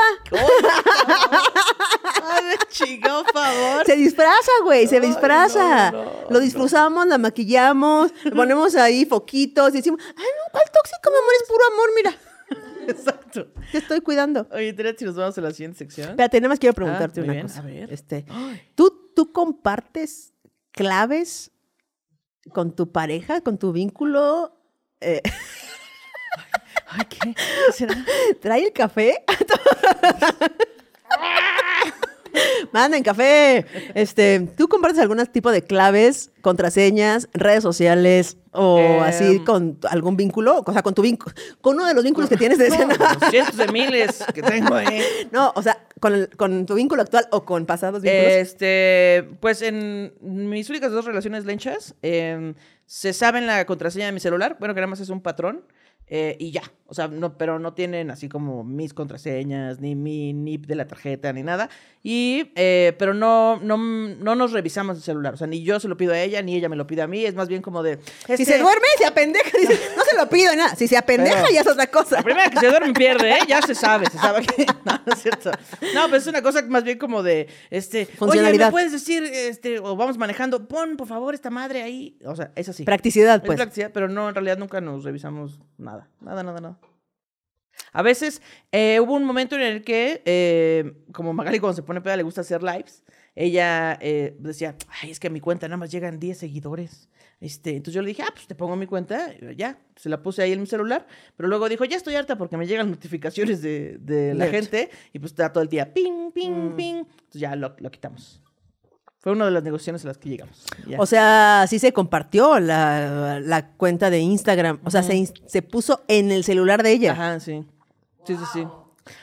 ¡Ay, chingado favor! Se disfraza, güey, se Ay, disfraza. no, no, Lo disfrazamos, la maquillamos, le ponemos ahí foquitos y decimos, ay, no, ¿cuál tóxico, mi amor? Es puro amor, mira, Exacto. te estoy cuidando. Oye, Tere, si nos vamos a la siguiente sección. Espérate, nada más quiero preguntarte Ah, muy una bien, cosa. a ver. Este, Ay. ¿tú, ¿Tú compartes claves con tu pareja, con tu vínculo? Eh, Ay, ¿qué? ¿Qué será? ¿Trae el café? Manden café. Este, ¿tú compartes algún tipo de claves, contraseñas, redes sociales o Em. así con algún vínculo? O sea, con tu vínculo, con uno de los vínculos que tienes de No, cientos de miles que tengo ahí. No, o sea, con, el- con tu vínculo actual o con pasados vínculos. Este, pues en mis únicas dos relaciones lenchas, em, se saben la contraseña de mi celular, bueno, que nada más es un patrón. Eh, y ya. O sea, no, pero no tienen así como mis contraseñas, ni mi NIP de la tarjeta, ni nada. Y, eh, pero no, no, no nos revisamos el celular. O sea, ni yo se lo pido a ella, ni ella me lo pide a mí. Es más bien como de. Si este, se duerme, se apendeja. Dice, no se lo pido nada. Si se apendeja, Pero- ya es otra cosa. La primera que se duerme pierde, ¿eh? Ya se sabe, se sabe que. No, no es cierto. No, pero es una cosa más bien como de. Este. Oye, Funcionalidad. ¿me puedes decir, este, o vamos manejando, pon por favor esta madre ahí? O sea, es así. Practicidad, Es pues. practicidad, pero no, en realidad nunca nos revisamos nada. Nada, nada, nada. A veces eh, hubo un momento en el que, eh, como Magali cuando se pone peda le gusta hacer lives, ella eh, decía, ay, es que a mi cuenta nada más llegan 10 seguidores. Este, entonces yo le dije, ah, pues te pongo mi cuenta, ya, se la puse ahí en mi celular, pero luego dijo, ya estoy harta porque me llegan notificaciones de, de la gente y pues está todo el día, ping, ping, Mm. ping. Entonces ya lo, lo quitamos. Fue una de las negociaciones a las que llegamos. O sea, sí se compartió la, la cuenta de Instagram. O sea, se, se puso en el celular de ella. Ajá, sí. Sí, sí, sí.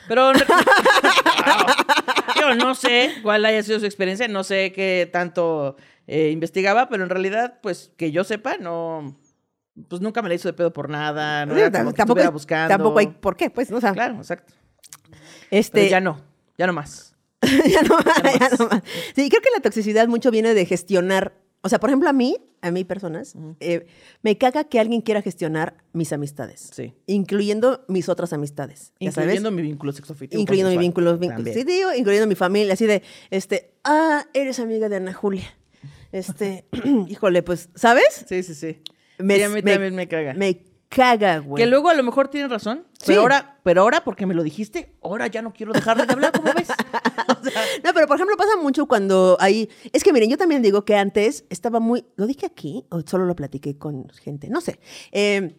Pero re- yo no sé cuál haya sido su experiencia, no sé qué tanto eh, investigaba, pero en realidad, pues que yo sepa, no. Pues nunca me la hizo de pedo por nada, no era como tampoco, buscando. tampoco hay por qué, pues. ¿no? O sea, Claro, exacto. este, Pero ya no, ya no más. ya no, más, Ya no más. Sí, creo que la toxicidad mucho viene de gestionar. O sea, por ejemplo, a mí, a mí personas, eh, me caga que alguien quiera gestionar mis amistades. Sí. Incluyendo mis otras amistades. ya sabes. Incluyendo mi vínculo sexoafectivo. incluyendo mi vínculo, vínculo sí, digo, incluyendo mi familia, así de, este, ah, eres amiga de Ana Julia. Este, híjole, pues, ¿sabes? Sí, sí, sí. Me- a mí me- también me caga. Me caga, güey. Que luego a lo mejor tienes razón, Sí. pero ahora, pero ahora porque me lo dijiste, ahora ya no quiero dejarle de hablar, ¿cómo ves? O sea, No, pero por ejemplo pasa mucho cuando hay... Es que miren, yo también digo que antes estaba muy... ¿Lo dije aquí o solo lo platiqué con gente? No sé. Eh,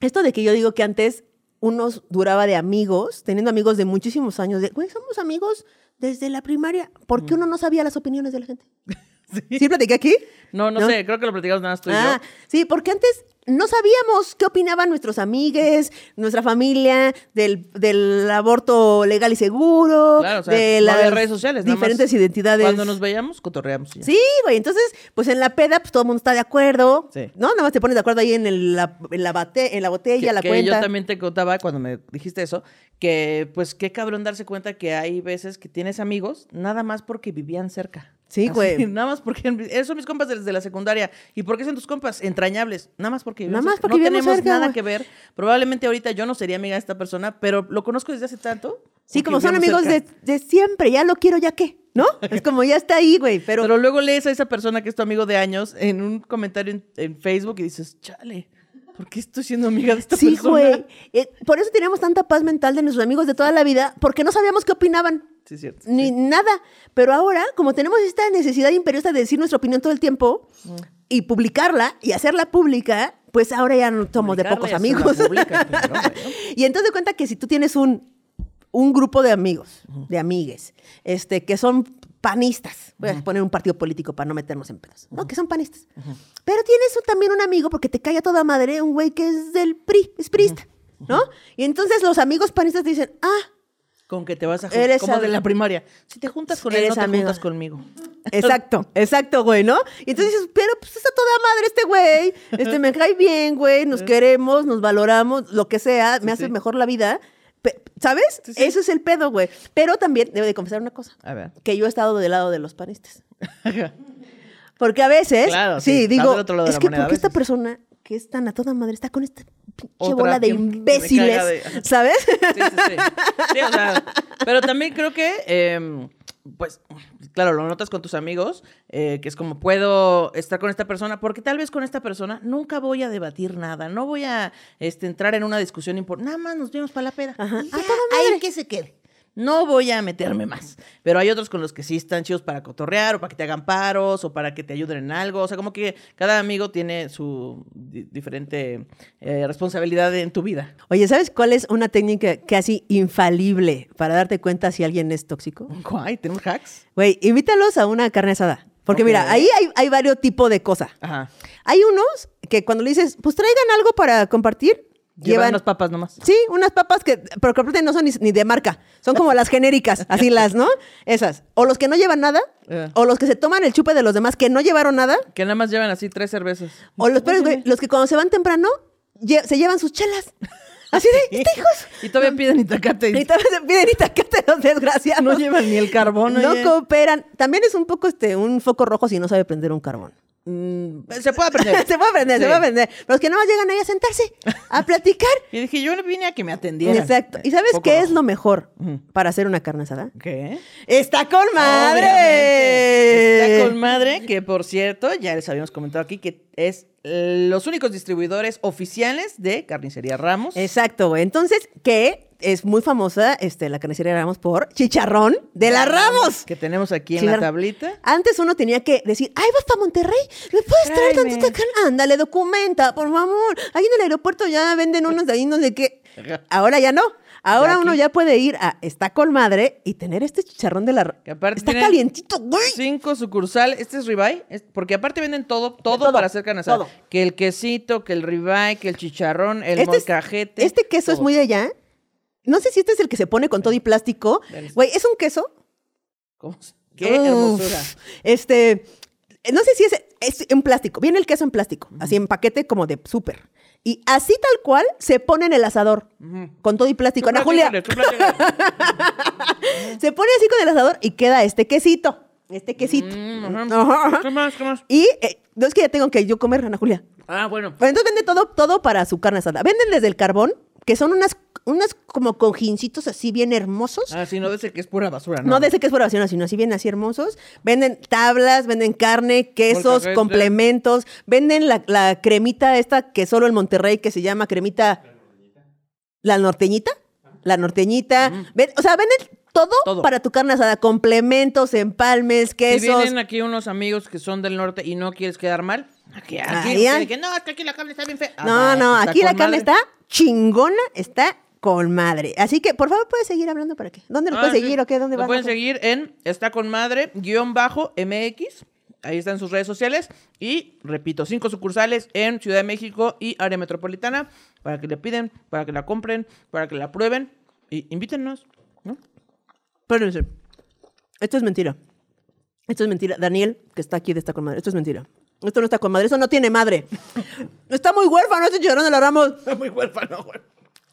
esto de que yo digo que antes uno duraba de amigos, teniendo amigos de muchísimos años, de, güey, somos amigos desde la primaria. ¿Por qué uno no sabía las opiniones de la gente? ¿Sí, platiqué aquí? no, no, ¿No? sé, creo que lo platicamos nada más tú y Ah, yo. sí, porque antes no sabíamos qué opinaban nuestros amigues, nuestra familia, del, del aborto legal y seguro, Claro, o sea, de no las redes sociales. diferentes identidades. Cuando nos veíamos, cotorreamos. ya. Sí, güey, entonces, pues en la peda, pues todo el mundo está de acuerdo, Sí. ¿no? Nada más te pones de acuerdo ahí en, el- la, en, la, bate- en la botella, Que, la que cuenta. yo también te contaba cuando me dijiste eso, que pues qué cabrón darse cuenta que hay veces que tienes amigos nada más porque vivían cerca. Sí, güey. Nada más porque esos son mis compas desde la secundaria. ¿Y por qué son tus compas? Entrañables. Nada más porque Nada más porque no tenemos cerca, nada que ver. Probablemente ahorita yo no sería amiga de esta persona, pero lo conozco desde hace tanto. Sí, como son amigos de, siempre, ya lo quiero, ya qué, ¿no? Es como ya está ahí, güey, pero... Pero, luego lees a esa persona que es tu amigo de años en un comentario en, en Facebook y dices, chale, ¿por qué estoy siendo amiga de esta Sí, persona? güey. Eh, por eso teníamos tanta paz mental de nuestros amigos de toda la vida, porque no sabíamos qué opinaban. Sí, es cierto. Ni sí. nada. Pero ahora, como tenemos esta necesidad imperiosa de decir nuestra opinión todo el tiempo y publicarla y hacerla pública, pues ahora ya no somos de pocos amigos. pública, no, bueno. y entonces de cuenta que si tú tienes un, un grupo de amigos, de amigues, este, que son panistas, voy a poner un partido político para no meternos en pedos, ¿no? Que son panistas. Pero tienes también un amigo, porque te cae a toda madre, un güey que es del PRI, es priista, ¿no? Y entonces los amigos panistas te dicen, ah, Con que te vas a juntar. Como de la primaria. Si te juntas con él, no te amigo. juntas conmigo. Exacto, exacto, güey, ¿no? Y entonces dices, pero pues está toda madre este güey, este me cae bien, güey, nos queremos, nos valoramos, lo que sea, me hace sí. mejor la vida. ¿Sabes? Sí. Eso es el pedo, güey. Pero también debo de confesar una cosa, A ver. que yo he estado del lado de los panistas. Porque a veces, Claro, sí, digo, es que porque esta persona que es tan a toda madre está con esta pinche bola de imbéciles, de- ¿sabes? Sí, sí, sí. Sí, o sea, pero también creo que, em, pues, claro, lo notas con tus amigos, eh, que es como puedo estar con esta persona, porque tal vez con esta persona nunca voy a debatir nada, no voy a este, entrar en una discusión importante, nada más nos vemos para la peda. Ajá. Ahí que se quede. No voy a meterme más. Pero hay otros con los que sí están chidos para cotorrear o para que te hagan paros o para que te ayuden en algo. O sea, como que cada amigo tiene su di- diferente eh, responsabilidad en tu vida. Oye, ¿sabes cuál es una técnica casi infalible para darte cuenta si alguien es tóxico? Guay, ¿tenemos hacks? Güey, invítalos a una carne asada. Porque mira, ahí hay, hay varios tipos de cosas. Ajá. Hay unos que cuando le dices, pues traigan algo para compartir, Llevan unas papas nomás. Sí, unas papas que, pero que no son ni, ni de marca, son como las genéricas, así las, ¿no? Esas. O los que no llevan nada, Eh. o los que se toman el chupe de los demás que no llevaron nada, Que nada más llevan así tres cervezas. o los, peores, güey, los que cuando se van temprano lle- se llevan sus chelas. Así de, "Este hijos. Y todavía piden itacate. Y todavía piden itacate los desgraciados. No llevan ni el carbón, No oye. cooperan. También es un poco este, un foco rojo si no sabe prender un carbón. Mm, se puede aprender. se puede aprender, se puede aprender. Pero es que nada más llegan ahí a sentarse, a platicar. Y dije, yo vine a que me atendieran. Exacto. ¿Y sabes Poco qué es lo mejor para hacer una carne asada? ¿Qué? ¡Está con madre! Obviamente. Está con madre, que por cierto, ya les habíamos comentado aquí que es los únicos distribuidores oficiales de Carnicería Ramos. Exacto, güey. Entonces, que es muy famosa este, la carnicería de Ramos por chicharrón de la Ramos. Que tenemos aquí en Chicharrón. la tablita. Antes uno tenía que decir, ay, vas para Monterrey, ¿me puedes traer Tráeme. tantita carne? Ándale, documenta, por favor. Ahí en el aeropuerto ya venden unos de ahí, no sé qué. Ahora ya no. Ahora Ya uno ya puede ir a Está con Madre y tener este chicharrón de la... Que aparte Está calientito, güey. Cinco sucursales. Este es ribeye. porque aparte venden todo, todo, todo, para hacer carne. Que el quesito, que el ribeye, que el chicharrón, el Este es- molcajete. Este queso es muy de allá. No sé si este es el que se pone con todo y plástico. Güey, es un queso. ¿Cómo Qué Uf. hermosura. Este, no sé si es, es en plástico. Viene el queso en plástico, así en paquete como de súper. Y así tal cual se pone en el asador, con todo y plástico. Ana Julia, tú se pone así con el asador y queda este quesito. Este quesito. Mm, ajá. ¿Qué más? ¿Qué más? Y eh, no es que ya tengo que yo comer, Ana Julia. Ah, bueno. Pero entonces vende todo, todo para su carne asada. Venden desde el carbón, que son unas, unas como cojincitos así bien hermosos. Ah, sí, no de ese que es pura basura, ¿no? No de ese que es por basura, sino así bien así hermosos. Venden tablas, venden carne, quesos, complementos. Venden la, la cremita esta que solo en Monterrey que se llama cremita... ¿La norteñita? La norteñita. Ven- o sea, venden todo, Todo. para tu carne asada. Complementos, empalmes, Si quesos. vienen aquí unos amigos que son del norte y no quieres quedar mal, aquí, aquí, que no, es que aquí la carne está bien fea. No, Ah, no, está aquí la carne madre. está chingona, está con madre. Así que, por favor, puedes seguir hablando para qué. ¿Dónde nos Ah, puedes sí. seguir o qué? ¿Dónde Lo vas? pueden seguir en Está con Madre, guion bajo MX. Ahí están sus redes sociales. Y, repito, cinco sucursales en Ciudad de México y área metropolitana para que le piden, para que la compren, para que la prueben. Y invítennos, ¿no? Espérense. Esto es mentira. Esto es mentira. Daniel, que está aquí de esta con madre. Esto es mentira. Esto no está con madre. Eso no tiene madre. Está muy huérfano este chicharrón de la Ramos. Muy huérfano, güey.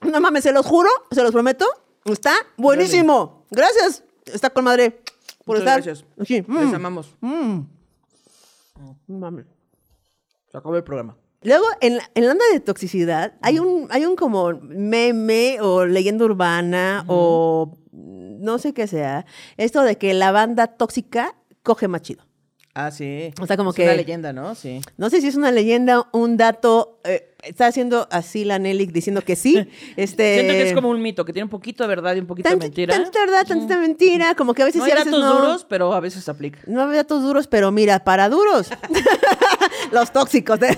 No mames, se los juro, se los prometo. Está buenísimo. Gracias. Está con madre. Por Muchas estar. gracias. Sí. Les Mm. amamos. Mm. Mames. Se acabó el programa. Luego, en la, en la onda de toxicidad, hay un, hay un como meme o leyenda urbana o no sé qué sea, esto de que la banda tóxica coge más chido. Ah, sí. O sea, como es que- una leyenda, ¿no? Sí. No sé si es una leyenda, un dato. eh, está haciendo así la Nelly diciendo que sí. Este, Siento que es como un mito, que tiene un poquito de verdad y un poquito de mentira. Tantita verdad, tantita mentira. Como que a veces No sí, hay a veces datos no. duros, pero a veces aplica. No hay datos duros, pero mira, para duros. Los tóxicos.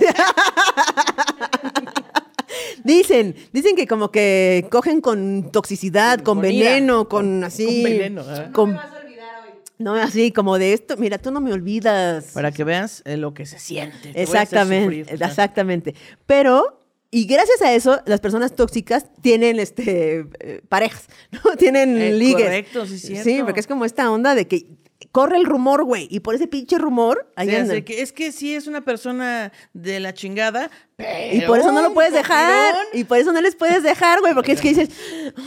Dicen, dicen que como que cogen con toxicidad, con, veneno, con, con- así. con veneno, ¿eh? con- no, así como de esto, mira, tú no me olvidas. Para que veas eh, lo que se siente. Exactamente, sufrir. exactamente. Pero, y gracias a eso, las personas tóxicas tienen este eh, parejas, ¿no? Tienen Eh, ligues. correcto, sí, cierto. Sí, porque es como esta onda de que corre el rumor, güey, y por ese pinche rumor, ahí Sí, andan. así que es que sí es una persona de la chingada, pero Y por eso no lo puedes dejar. Y por eso no les puedes dejar, güey. Porque es que dices,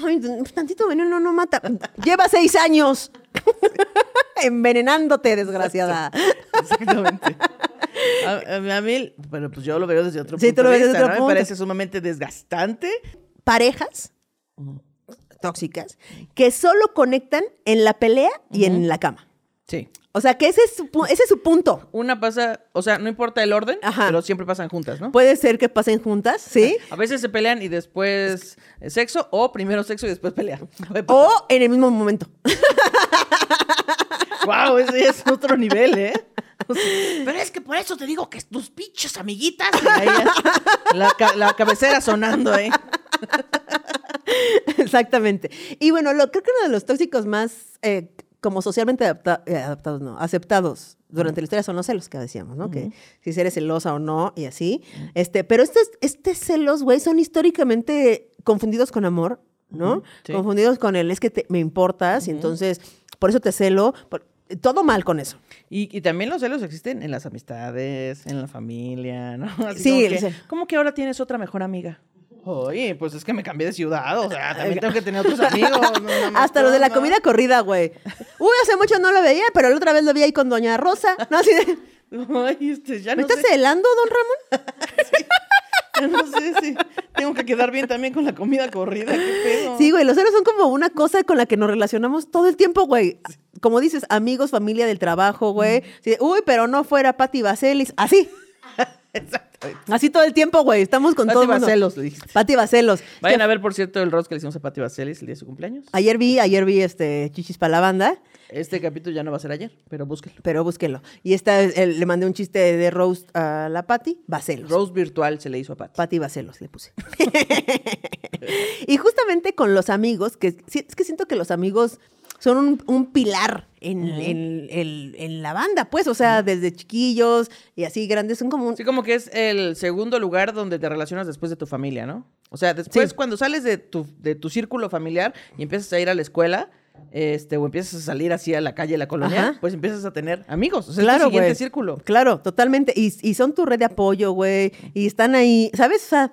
ay, tantito veneno no mata. Lleva seis años envenenándote, desgraciada. Exactamente. A, a- mí, bueno, pues yo lo veo desde otro Sí, punto tú lo de ves desde vista, otro ¿no? punto. Me parece sumamente desgastante. Parejas tóxicas que solo conectan en la pelea y en la cama. Sí. O sea, que ese es su, pu- ese es su punto. Una pasa, o sea, no importa el orden, Ajá. pero siempre pasan juntas, ¿no? Puede ser que pasen juntas, ¿sí? A veces se pelean y después eh, sexo, o primero sexo y después pelea. O en el mismo momento. wow, ese es otro nivel, ¿eh? Pero es que por eso te digo que tus pinches amiguitas. Y ahí ya, la, ca- la cabecera sonando, ¿eh? Exactamente. Y bueno, lo, creo que uno de los tóxicos más eh, como socialmente adapta- eh, adaptados, no, aceptados durante la historia son los celos que decíamos, ¿no? Que si eres celosa o no y así. Este, pero estos, este celos, güey, son históricamente confundidos con amor, ¿no? sí. Confundidos con el es que te- me importas y entonces por eso te celo. por- Todo mal con eso. Y, y también los celos existen en las amistades, en la familia, ¿no? Así Sí, como que, ¿Cómo que ahora tienes otra mejor amiga? Oye, pues es que me cambié de ciudad, o sea, también tengo que tener otros amigos. no Hasta lo de la comida corrida, güey. Uy, hace mucho no lo veía, pero la otra vez lo vi ahí con Doña Rosa. No, así de, Ay, este, ya ¿Me no estás sé, celando, don Ramón? ya no sé si tengo que quedar bien también con la comida corrida, qué pedo. Sí, güey, los celos son como una cosa con la que nos relacionamos todo el tiempo, güey. Como dices, amigos, familia del trabajo, güey. Sí, Uy, pero no fuera Pati Vaselis. Así, Exactamente. así todo el tiempo, güey. Estamos con Pati todo mundo. Vaselos, le dijiste. Pati Vaselos. Vayan Que a ver, por cierto, el roast que le hicimos a Pati Vaselis el día de su cumpleaños. Ayer vi, ayer vi este Chichis para la banda, Este capítulo ya no va a ser ayer, pero búsquenlo. pero búsquenlo. Y esta, el- le mandé un chiste de roast a la Pati Vaselos. Roast virtual se le hizo a Pati. Pati Vaselos le puse. y justamente con los amigos, que es que siento que los amigos son un, un pilar en, en- en- en la banda, pues, o sea, desde chiquillos y así grandes, son como un... Sí, como que es el segundo lugar donde te relacionas después de tu familia, ¿no? O sea, después Sí. cuando sales de tu, de tu círculo familiar y empiezas a ir a la escuela, este, o empiezas a salir así a la calle, a la colonia, Ajá. pues empiezas a tener amigos. O sea, es Claro, tu siguiente círculo. Claro, totalmente. Y, y son tu red de apoyo, güey. Y están ahí, ¿sabes? O sea,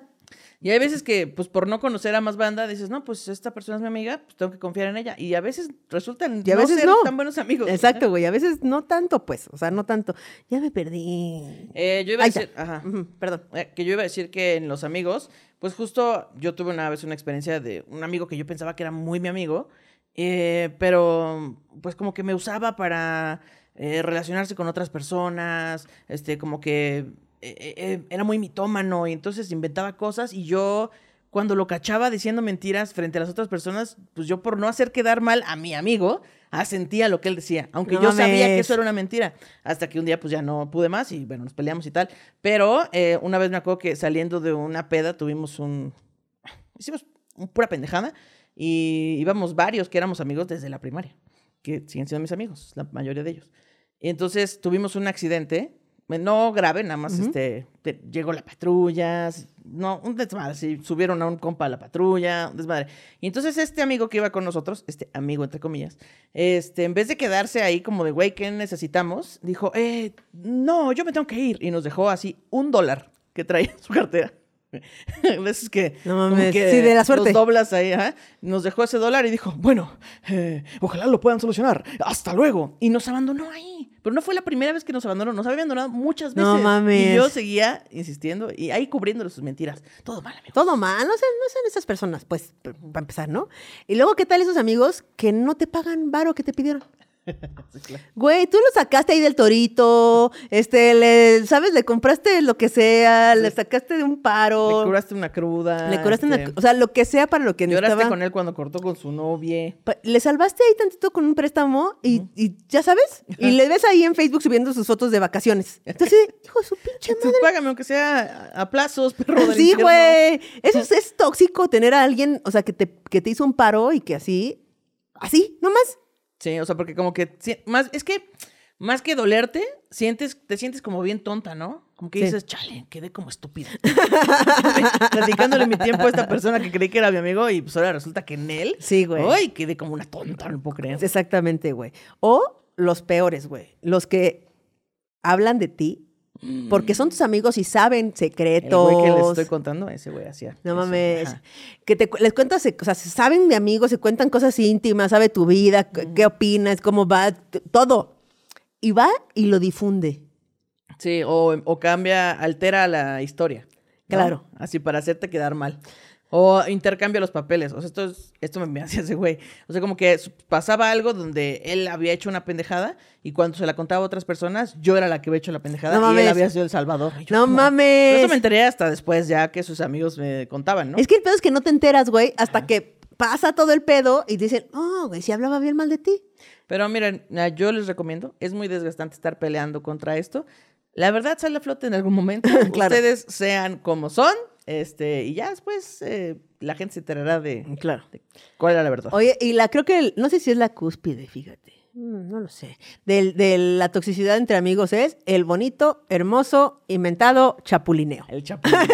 Y hay veces que, pues por no conocer a más banda, dices, no, pues esta persona es mi amiga, pues tengo que confiar en ella. Y a veces resultan y a no veces ser no. tan buenos amigos. Exacto, güey. A veces no tanto, pues. O sea, no tanto. Ya me perdí. Eh, yo iba a decir, ajá, perdón. Eh, que yo iba a decir que en los amigos, pues justo yo tuve una vez una experiencia de un amigo que yo pensaba que era muy mi amigo, eh, pero pues como que me usaba para eh, relacionarse con otras personas, este, como que era muy mitómano y entonces inventaba cosas y yo cuando lo cachaba diciendo mentiras frente a las otras personas, pues yo por no hacer quedar mal a mi amigo, asentía lo que él decía, aunque No yo sabía que eso era una mentira, hasta que un día pues ya no pude más y bueno, nos peleamos y tal, pero eh, una vez me acuerdo que saliendo de una peda tuvimos un, hicimos un pura pendejada y íbamos varios que éramos amigos desde la primaria, que siguen siendo mis amigos, la mayoría de ellos. Y entonces tuvimos un accidente, no grave, nada más este, te- llegó la patrulla, no, un desmadre, sí, subieron a un compa a la patrulla, un desmadre. Y entonces este amigo que iba con nosotros, este amigo entre comillas, este, en vez de quedarse ahí como de, güey, ¿qué necesitamos? Dijo, eh, no, yo me tengo que ir. Y nos dejó así un dólar que traía en su cartera. Veces que, No mames, que sí, de la suerte. Los doblas ahí, ajá. Nos dejó ese dólar y dijo, bueno, eh, ojalá lo puedan solucionar. Hasta luego. Y nos abandonó ahí. Pero no fue la primera vez que nos abandonó. Nos había abandonado muchas veces. No mames. Y yo seguía insistiendo y ahí cubriéndole sus mentiras. Todo mal, amigo. Todo mal, no sean, no sean esas personas, pues, para empezar, ¿no? Y luego, ¿qué tal esos amigos que no te pagan varo que te pidieron? Sí, claro. Güey, tú lo sacaste ahí del torito, este, le, ¿sabes? Le compraste lo que sea, le sacaste de un paro. Le curaste una cruda. le curaste una- este, o sea, lo que sea para lo que Lloraste necesitaba. con él cuando cortó con su novia. Le salvaste ahí tantito con un préstamo y, y ya sabes, y le ves ahí en Facebook subiendo sus fotos de vacaciones. Entonces, hijo de su pinche Pues págame aunque sea a a plazos, perro del Sí, infierno. güey. Eso es, es tóxico tener a alguien, o sea, que te, que te hizo un paro y que así, así, nomás. Sí, o sea, porque como que más es que más que dolerte, sientes te sientes como bien tonta, ¿no? Como que Sí. dices, "Chale, quedé como estúpida." Platicándole mi tiempo a esta persona que creí que era mi amigo y pues ahora resulta que en él. Sí, güey. Ay, quedé como una tonta, no puedo creer. Exactamente, güey. O los peores, güey. Los que hablan de ti porque son tus amigos y saben El secretos. güey que les estoy contando, ese güey hacía. No eso. mames. Ajá. Que te, les cuentas, o sea, saben de amigos, se cuentan cosas íntimas, sabe tu vida, qué- qué opinas, cómo va, todo. Y va y lo difunde. Sí, o, o cambia, altera la historia. ¿no? Claro. Así para hacerte quedar mal. O intercambia los papeles. O sea, esto, es, esto me, me hacía ese güey. O sea, como que pasaba algo donde él había hecho una pendejada y cuando se la contaba a otras personas, yo era la que había hecho la pendejada No y él había sido el salvador. Yo, No. Pero mames. Eso me enteré hasta después ya que sus amigos me contaban, ¿no? Es que el pedo es que no te enteras, güey, hasta que pasa todo el pedo y dicen, oh, güey, si hablaba bien mal de ti. Pero miren, yo les recomiendo, es muy desgastante estar peleando contra esto. La verdad sale a flote en algún momento. Claro. Ustedes sean como son, este, y ya después eh, la gente se enterará de, Claro. de cuál era la verdad. Oye, y la creo que, el- no sé si es la cúspide, fíjate. Mm, No lo sé. De, la toxicidad entre amigos es el bonito, hermoso, inventado chapulineo. El chapulineo.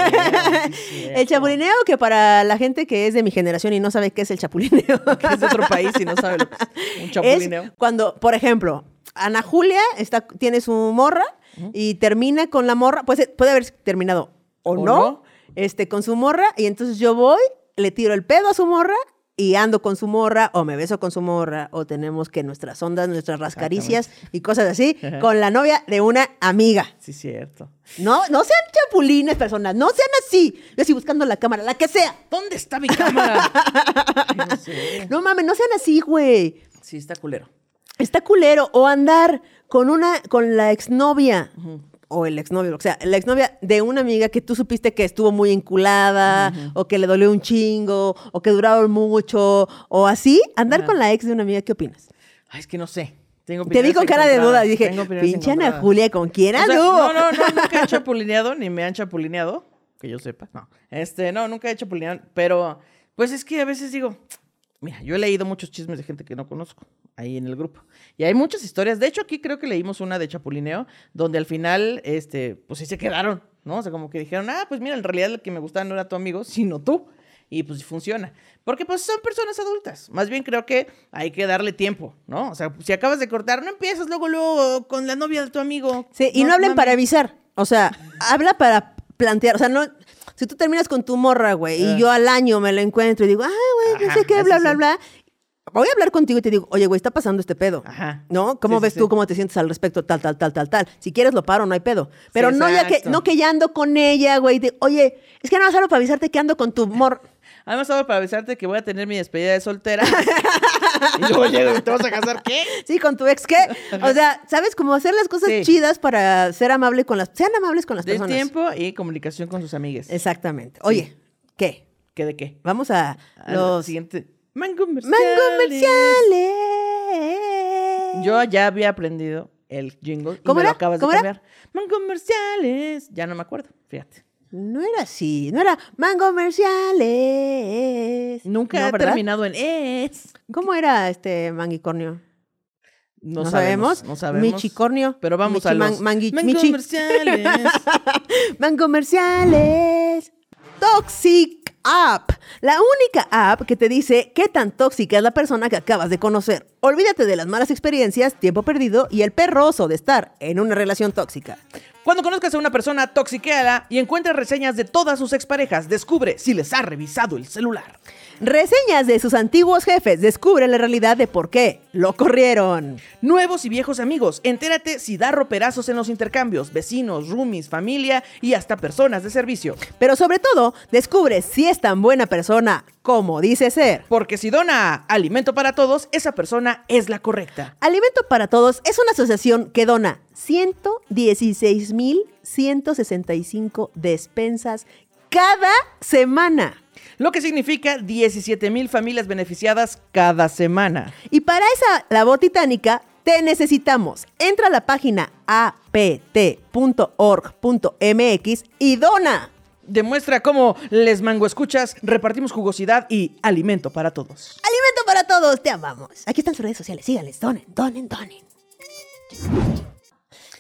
sí, El chapulineo que para la gente que es de mi generación y no sabe qué es el chapulineo. Que es de otro país y no sabe lo que es un chapulineo. Es cuando, por ejemplo, Ana Julia está, tiene su morra y termina con la morra, puede, haber terminado o, O no, no. Este, con su morra, y entonces yo voy, le tiro el pedo a su morra y ando con su morra, o me beso con su morra, o tenemos que nuestras ondas, nuestras rascaricias y cosas así, con la novia de una amiga. Sí, cierto. No, no sean chapulines, personas, no sean así. Yo estoy buscando la cámara, la que sea. ¿Dónde está mi cámara? Ay, no sé. No mames, no sean así, güey. Sí, está culero. Está culero. O andar con una, con la exnovia. O el exnovio, o sea, la exnovia de una amiga que tú supiste que estuvo muy enculada, o que le dolió un chingo, o que duraron mucho, o así. Andar con la ex de una amiga, ¿qué opinas? Ay, es que no sé. Tengo Te vi con cara de duda y dije, Ana encontradas. Julia, ¿con quién O sea, no, no, no, nunca he chapulineado, ni me han chapulineado, que yo sepa. No. Este, no, nunca he chapulineado, pero pues es que a veces digo, mira, yo he leído muchos chismes de gente que no conozco ahí en el grupo. Y hay muchas historias. De hecho, aquí creo que leímos una de chapulineo, donde al final, este, pues sí se quedaron, ¿no? O sea, como que dijeron, ah, pues mira, en realidad el que me gustaba no era tu amigo, sino tú. Y pues funciona. Porque pues son personas adultas. Más bien creo que hay que darle tiempo, ¿no? O sea, si acabas de cortar, no empiezas luego, luego con la novia de tu amigo. Sí, y no, hablen mames. para avisar. O sea, habla para plantear. O sea, no. Si tú terminas con tu morra, güey, Ah. y yo al año me la encuentro y digo, ay, güey, no sé qué, bla, bla, sí. bla. Voy a hablar contigo y te digo, oye, güey, está pasando este pedo. Ajá. ¿No? ¿Cómo Sí, ves sí. tú? ¿Cómo te sientes al respecto? Tal, tal, tal, tal, tal. Si quieres lo paro, no hay pedo. Pero no ya que, no que ya ando con ella, güey. de, oye, es que no solo para avisarte que ando con tu mor. Además, solo para avisarte que voy a tener mi despedida de soltera. y luego llego y te vas a casar, ¿qué? Sí, con tu ex, ¿qué? O sea, ¿sabes? Cómo hacer las cosas Sí. chidas para ser amable con las... Sean amables con las Del personas. tiempo y comunicación con sus amigues. Exactamente. Oye, ¿qué? ¿Qué de qué? Vamos a los siguiente. Mango comerciales. Yo ya había aprendido el jingle y ¿Cómo me era? lo acabas ¿Cómo de cambiar. Mango comerciales. Ya no me acuerdo, fíjate. No era así, no era mango comerciales. Nunca No, terminado en es. ¿Cómo era este manguicornio? No, No sabemos, sabemos. No sabemos. Michicornio. Pero vamos a los mangui- mango michi. comerciales. Mango comerciales. Toxic App. La única app que te dice qué tan tóxica es la persona que acabas de conocer. Olvídate de las malas experiencias, tiempo perdido y el perroso de estar en una relación tóxica. Cuando conozcas a una persona, toxiquéala y encuentres reseñas de todas sus exparejas. Descubre si les ha revisado el celular. Reseñas de sus antiguos jefes. Descubre la realidad de por qué lo corrieron. Nuevos y viejos amigos, entérate si da roperazos en los intercambios, vecinos, roomies, familia y hasta personas de servicio. Pero sobre todo, descubre si es tan buena persona como dice ser. Porque si dona alimento para todos, esa persona es la correcta. Alimento para Todos es una asociación que dona 116.165 despensas cada semana. Lo que significa 17 mil familias beneficiadas cada semana. Y para esa labor titánica te necesitamos. Entra a la página apt.org.mx y dona. Demuestra cómo les mango escuchas, repartimos jugosidad y alimento para todos. Alimento para todos, te amamos. Aquí están sus redes sociales, síganles, donen, donen, donen.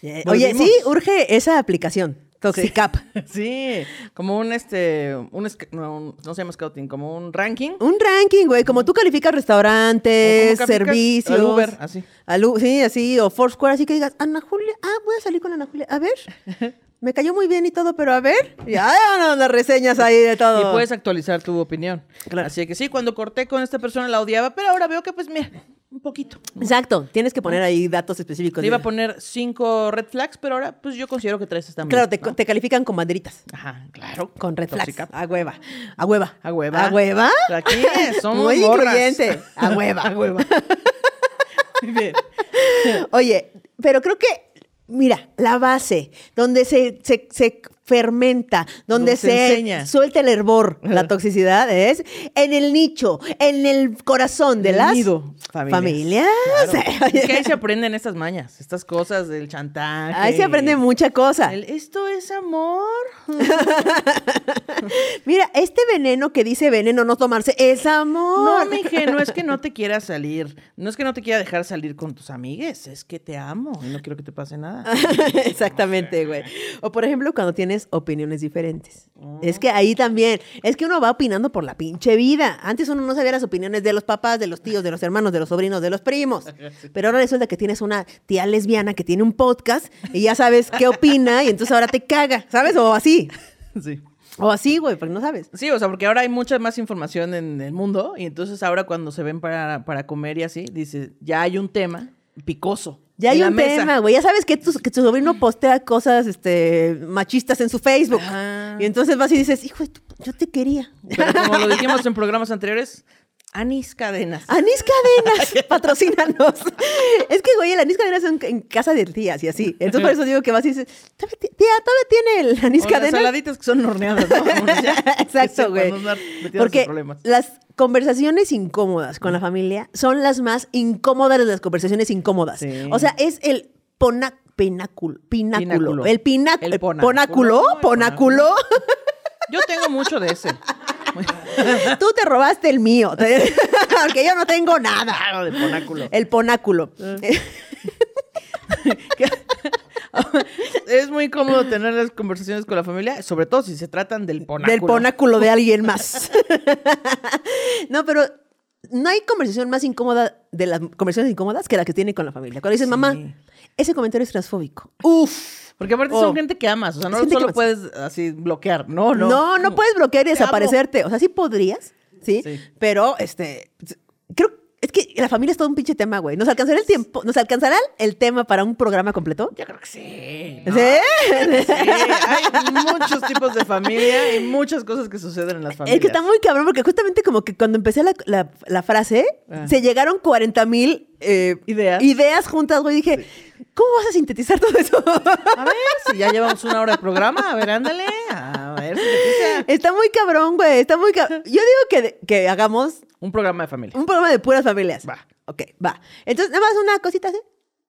Eh, Oye, sí, urge esa aplicación, Toxicap. Sí, como un este, un, no, un- no se llama scouting, como un ranking. Un ranking, güey, como tú calificas restaurantes, calificas servicios. al Uber, así. Al sí, así, o Foursquare, así que digas, Ana Julia, ah, voy a salir con Ana Julia. A ver, me cayó muy bien y todo, pero a ver. Ya, no, las reseñas ahí de todo. Y puedes actualizar tu opinión. Claro. Así que sí, cuando corté con esta persona la odiaba, pero ahora veo que pues mira, un poquito. Exacto, tienes que poner ahí datos específicos. Le iba a poner cinco red flags, pero ahora pues yo considero que tres están bien. Claro, te, ¿no? te califican con banderitas. Ajá, claro. Con red flags. A hueva. A hueva. A hueva. A hueva. Aquí somos Muy incluyente. A hueva. A hueva. Muy bien. Oye, pero creo que, mira, la base, donde se, se, se fermenta, donde Donde se suelta el hervor, la toxicidad, es en el nicho, en el corazón de El las nido. familias. Claro. Es que ahí se aprenden estas mañas, estas cosas del chantaje. Ahí se aprende mucha cosa. El, Esto es amor. Mira, este veneno que dice veneno no tomarse es amor. No, mije, no es que no te quiera salir. No es que no te quiera dejar salir con tus amigues. Es que te amo y no quiero que te pase nada. Exactamente, güey. O por ejemplo, cuando tienes opiniones diferentes. Es que ahí también, es que uno va opinando por la pinche vida. Antes uno no sabía las opiniones de los papás, de los tíos, de los hermanos, de los sobrinos, de los primos. Pero ahora resulta que tienes una tía lesbiana que tiene un podcast y ya sabes qué opina y entonces ahora te caga, ¿sabes? O así. Sí. O así, güey, porque no sabes. Sí, o sea, porque ahora hay mucha más información en el mundo y entonces ahora cuando se ven para, para comer y así, dice, ya hay un tema picoso. Ya hay un mesa. tema, güey. Ya sabes que tu, que tu sobrino postea cosas este, machistas en su Facebook. Y entonces vas y dices, hijo, yo te quería. Pero como lo dijimos en programas anteriores, anís cadenas. Anís Cadenas, patrocínanos. es que, güey, el Anís Cadenas son en casa de tías y así. Entonces, por eso digo que vas y dices, "¿Todavía ti- tía, ¿todavía tiene el Anís O las Cadenas? saladitas que son horneadas, ¿no? Exacto, güey. Porque las conversaciones incómodas con la familia son las más incómodas de las conversaciones incómodas. Sí. O sea, es el pona- pináculo, pináculo, Pináculo. el pináculo, El ponáculo, ponáculo, el ponáculo. Yo tengo mucho de ese. Tú te robaste el mío, porque yo no tengo nada. Claro, de ponáculo. El ponáculo. Es muy cómodo tener las conversaciones con la familia, sobre todo si se tratan del ponáculo. Del ponáculo de alguien más. no, pero no hay conversación más incómoda de las conversaciones incómodas que la que tiene con la familia. Cuando dices, Sí. mamá, ese comentario es transfóbico. Uf. Porque aparte Oh. son gente que amas, o sea, no que solo amas. puedes así bloquear, no, no. No, no, puedes bloquear y desaparecerte. O sea, sí podrías, ¿sí? Sí. Pero, este, creo, es que la familia es todo un pinche tema, güey. ¿Nos alcanzará el tiempo? ¿Nos alcanzará el tema para un programa completo? Yo creo que sí. ¿Sí? ¿no? Sí, hay muchos tipos de familia y muchas cosas que suceden en las familias. Es que está muy cabrón, porque justamente como que cuando empecé la, la- la frase, Ah. se llegaron 40 mil eh, Ideas. ideas juntas, güey. Dije, ¿cómo vas a sintetizar todo eso? A ver, si ya llevamos una hora de programa, a ver, ándale. A ver, sintetiza. está muy cabrón, güey. Está muy cabrón. Yo digo que, que hagamos Un programa de familia. un programa de puras familias. Va. Ok, va. Entonces, nada más una cosita así.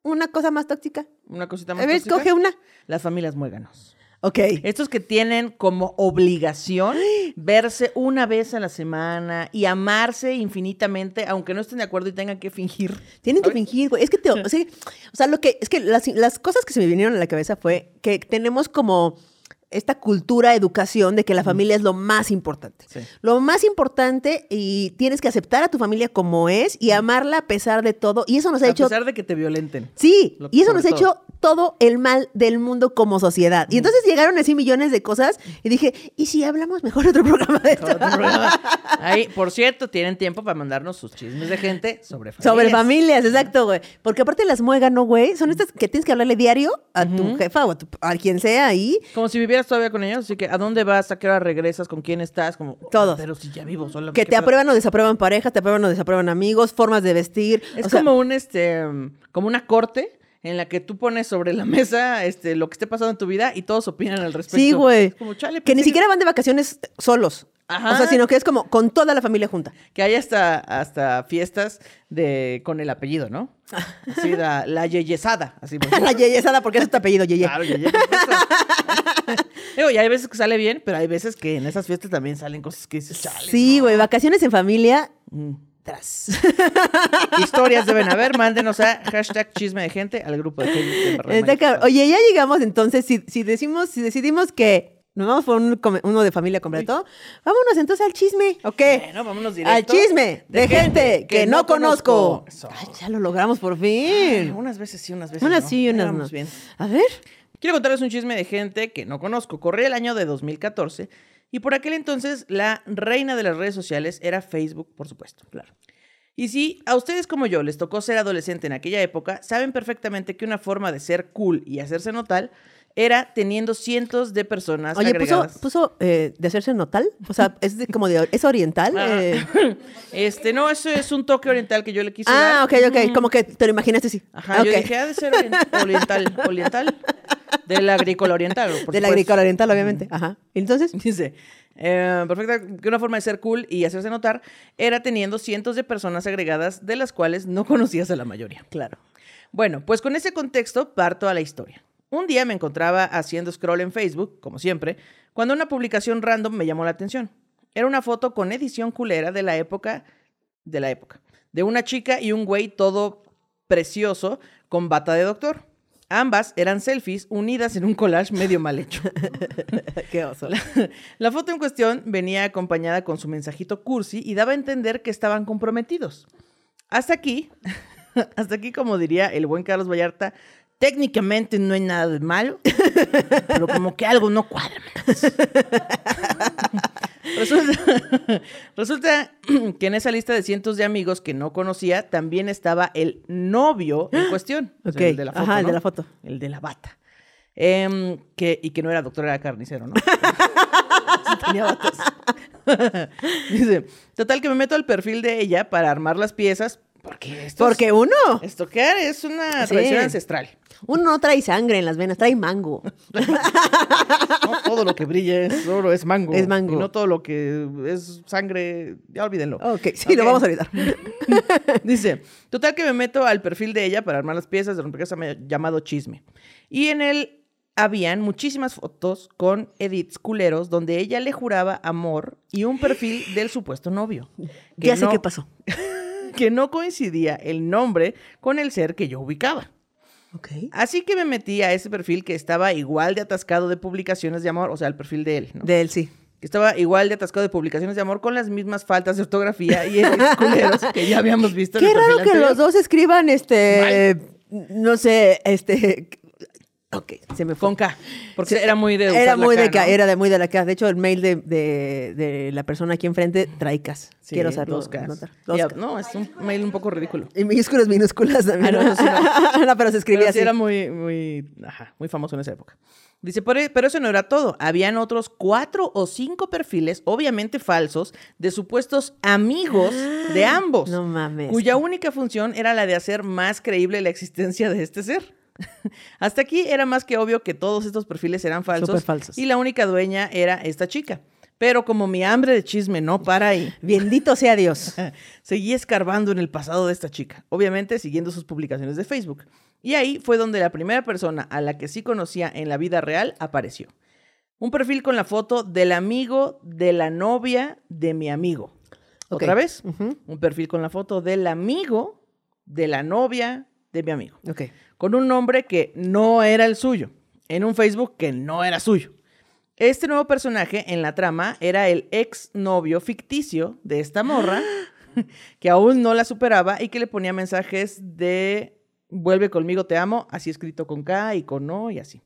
Una cosa más tóxica. Una cosita más. A ver, tóxica. escoge una. Las familias muéganos. Ok. Estos que tienen como obligación verse una vez a la semana y amarse infinitamente, aunque no estén de acuerdo y tengan que fingir. Tienen que ¿sabes? fingir, güey. Es que te, o sea, o sea, lo que, es que las, las cosas que se me vinieron a la cabeza fue que tenemos como esta cultura, educación de que la familia es lo más importante. Sí. Lo más importante y tienes que aceptar a tu familia como es y amarla a pesar de todo. Y eso nos ha A hecho... pesar de que te violenten. Sí, Lo- y eso sobre nos ha hecho todo el mal del mundo como sociedad. Y entonces llegaron así millones de cosas y dije, ¿y si hablamos mejor otro programa de esto? Otro programa. Ahí, por cierto, tienen tiempo para mandarnos sus chismes de gente sobre familias. Sobre familias, exacto, güey. Porque aparte las muéganos, güey, son estas que tienes que hablarle diario a tu jefa o a, tu- a quien sea ahí. Como si vivieras todavía con ellos, así que ¿a dónde vas? ¿A qué hora regresas? ¿Con quién estás? Como, Todos. Pero si ya vivo solo. Que ¿qué te aprueban o desaprueban parejas, te aprueban o desaprueban amigos, formas de vestir. Es o sea, como un este como una corte en la que tú pones sobre la mesa este lo que esté pasando en tu vida y todos opinan al respecto. Sí, güey. Como chale, Que ni siquiera van de vacaciones solos. Ajá. O sea, sino que es como con toda la familia junta. que hay hasta hasta fiestas de con el apellido, ¿no? Así la, la yeyesada, así la Yeyesada, porque es tu apellido, Yeye. Claro, Yeye. Digo, y hay veces que sale bien, pero hay veces que en esas fiestas también salen cosas que dices, chale. Sí, güey, vacaciones en familia. Mm. Tras. Historias deben haber, mándenos a hashtag chisme de gente al grupo de Facebook. Oye, ya llegamos entonces, si, si decimos, si decidimos que nos vamos por un uno de familia completo, vámonos entonces al chisme, ¿ok? Bueno, vámonos directo. Al chisme de, gente que, no conozco. Ay, ya lo logramos por Ay, fin. unas veces sí, unas veces Unas no. sí y unas no. bien. A ver. Quiero contarles un chisme de gente que no conozco. Corría el año de 2014 y por aquel entonces la reina de las redes sociales era Facebook, por supuesto. Claro. Y si a ustedes como yo les tocó ser adolescente en aquella época, saben perfectamente que una forma de ser cool y hacerse notar era teniendo cientos de personas Oye, puso, agregadas. puso eh, de hacerse notal. O sea, es de- como de, es oriental. Ah, eh. Este, no, eso es un toque oriental que yo le quise Ah, dar. ok, ok. Como que te lo imaginaste así. Ajá, Ok. yo dije, ha de ser orien- oriental, oriental, del agrícola oriental. por De la supuesto. agrícola oriental, obviamente. Ajá. Entonces, Dice, eh, perfecta, que una forma de ser cool y hacerse notar era teniendo cientos de personas agregadas de las cuales no conocías a la mayoría. claro. Bueno, pues con ese contexto parto a la historia. Un día me encontraba haciendo scroll en Facebook, como siempre, cuando una publicación random me llamó la atención. Era una foto con edición culera de la época, de la época, de una chica y un güey todo precioso con bata de doctor. Ambas eran selfies unidas en un collage medio mal hecho. Qué oso. La foto en cuestión venía acompañada con su mensajito cursi y daba a entender que estaban comprometidos. Hasta aquí, hasta aquí, como diría el buen Carlos Vallarta, técnicamente no hay nada de malo, pero como que algo no cuadra. Resulta, resulta que en esa lista de cientos de amigos que no conocía también estaba el novio en cuestión. o sea, Ok, el de la foto. ajá, el de la foto. El de la bata. Em, que, y que no era doctor, era carnicero, ¿no? Sí tenía batas. Dice, total que me meto al perfil de ella para armar las piezas, porque esto es- Porque uno, estoquear es una Sí. tradición ancestral. uno no trae sangre en las venas, trae mango. No todo lo que brilla es oro, es mango. Es mango. Y no todo lo que es sangre, ya olvídenlo. Ok, sí, lo vamos a olvidar. Dice, total que me meto al perfil de ella para armar las piezas de rompecabezas ma- llamado Chisme. Y en él habían muchísimas fotos con edits culeros donde ella le juraba amor y un perfil del supuesto novio. Ya sé no- qué pasó. Que no coincidía el nombre con el ser que yo ubicaba. Ok. Así que me metí a ese perfil que estaba igual de atascado de publicaciones de amor, o sea, el perfil de él, ¿no? De él, sí. que estaba igual de atascado de publicaciones de amor con las mismas faltas de ortografía y culeros que ya habíamos visto en Qué el perfil raro que anterior. los dos escriban, este, no sé, este, ok, se me fue. Con K, porque era muy de Era usar la muy de K, K, ¿no? era de muy de la K. De hecho, el mail de, de, de la persona aquí enfrente trae. Sí, Quiero saberlo. dos Ks. no, es un mail un poco ridículo. Y minúsculas, minúsculas también. Ah, no, eso sí no, pero se escribía Pero sí así. era muy, muy, ajá, muy famoso en esa época. Dice, pero, pero eso no era todo. Habían otros cuatro o cinco perfiles, obviamente falsos, de supuestos amigos de ambos. Ah, No mames. Cuya única función era la de hacer más creíble la existencia de este ser. Hasta aquí era más que obvio que todos estos perfiles eran falsos. Falsos. Y la única dueña era esta chica. Pero como mi hambre de chisme no para ahí, Bendito sea Dios. seguí escarbando en el pasado de esta chica, obviamente siguiendo sus publicaciones de Facebook. Y ahí fue donde la primera persona a la que sí conocía en la vida real apareció. Un perfil con la foto del amigo de la novia de mi amigo. Ok. Otra vez, un perfil con la foto del amigo de la novia de mi amigo. Ok. Con un nombre que no era el suyo, en un Facebook que no era suyo. Este nuevo personaje en la trama era el ex novio ficticio de esta morra, que aún no la superaba y que le ponía mensajes de vuelve conmigo, te amo, así escrito con K y con O y así.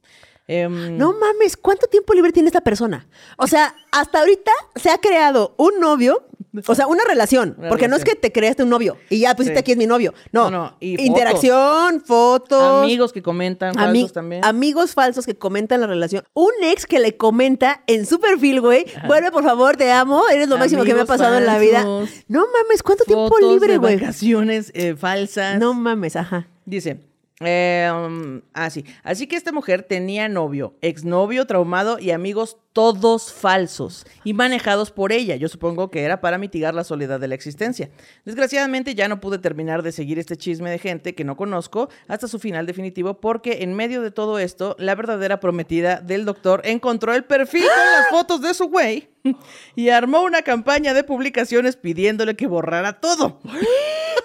Em, No mames, ¿cuánto tiempo libre tiene esta persona? O sea, hasta ahorita se ha creado un novio, o sea, una relación, Una porque no es que te creaste un novio y ya pusiste Sí. aquí es mi novio. No, No, no, y interacción, fotos. amigos que comentan, ami- falsos también. Amigos falsos que comentan la relación. Un ex que le comenta en su perfil, güey, vuelve por favor, te amo, eres lo máximo que me ha pasado en la vida. No mames, ¿cuánto tiempo libre, güey? vacaciones eh, falsas. No mames, ajá. Dice, eh, sí. Así que esta mujer tenía novio, exnovio traumado y amigos todos falsos y manejados por ella. Yo supongo que era para mitigar la soledad de la existencia. Desgraciadamente ya no pude terminar de seguir este chisme de gente que no conozco hasta su final definitivo porque en medio de todo esto, la verdadera prometida del doctor encontró el perfil con las fotos de su güey y armó una campaña de publicaciones pidiéndole que borrara todo.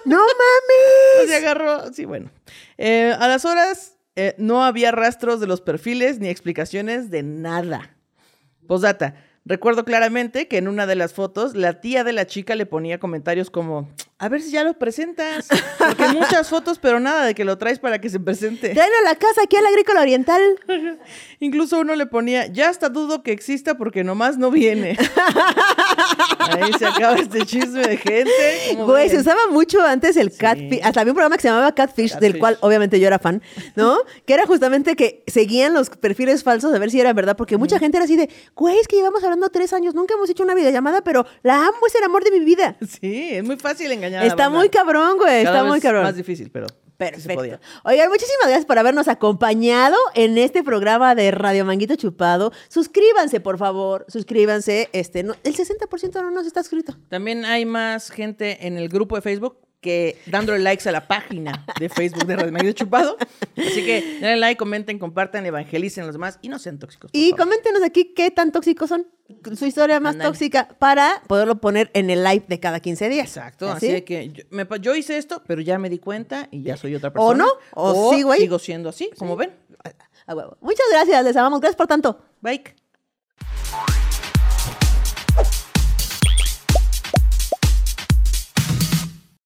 No mames. Se agarró, sí, bueno. Eh, a las horas eh, no había rastros de los perfiles ni explicaciones de nada. Postdata. Recuerdo claramente que en una de las fotos la tía de la chica le ponía comentarios como, a ver si ya lo presentas, porque muchas fotos, pero nada de que lo traes para que se presente. Tráelo a la casa aquí al Agrícola Oriental. Incluso uno le ponía, ya hasta dudo que exista porque nomás no viene. Ahí se acaba este chisme de gente. ¿cómo Güey, ven? se usaba mucho antes el Catfish. Hasta había un programa que se llamaba Catfish, del cual obviamente yo era fan, ¿no? que era justamente que seguían los perfiles falsos a ver si era verdad, porque mucha gente era así de, güey, es que llevamos hablando tres años, nunca hemos hecho una videollamada, pero la amo, es el amor de mi vida. Sí, es muy fácil engañar a la Está muy cabrón, güey, Cada está muy cabrón. Más difícil, pero Perfecto. Oigan, muchísimas gracias por habernos acompañado en este programa de Radio Manguito Chupado. Suscríbanse, por favor, suscríbanse. Este, no- el 60% no nos está suscrito. También hay más gente en el grupo de Facebook. Que dándole likes a la página de Facebook de Radio Medio Chupado. Así que denle like, comenten, compartan, evangelicen a los demás y no sean tóxicos. Y favor. coméntenos aquí qué tan tóxicos son, su historia más tóxica, para poderlo poner en el live de cada 15 días. Exacto, ¿Así? así que yo, me pa- yo hice esto, pero ya me di cuenta y ya soy otra persona. O no, o sigo ahí. sigo siendo así, como ven. A huevo. Muchas gracias, les amamos. Gracias por tanto. Bye.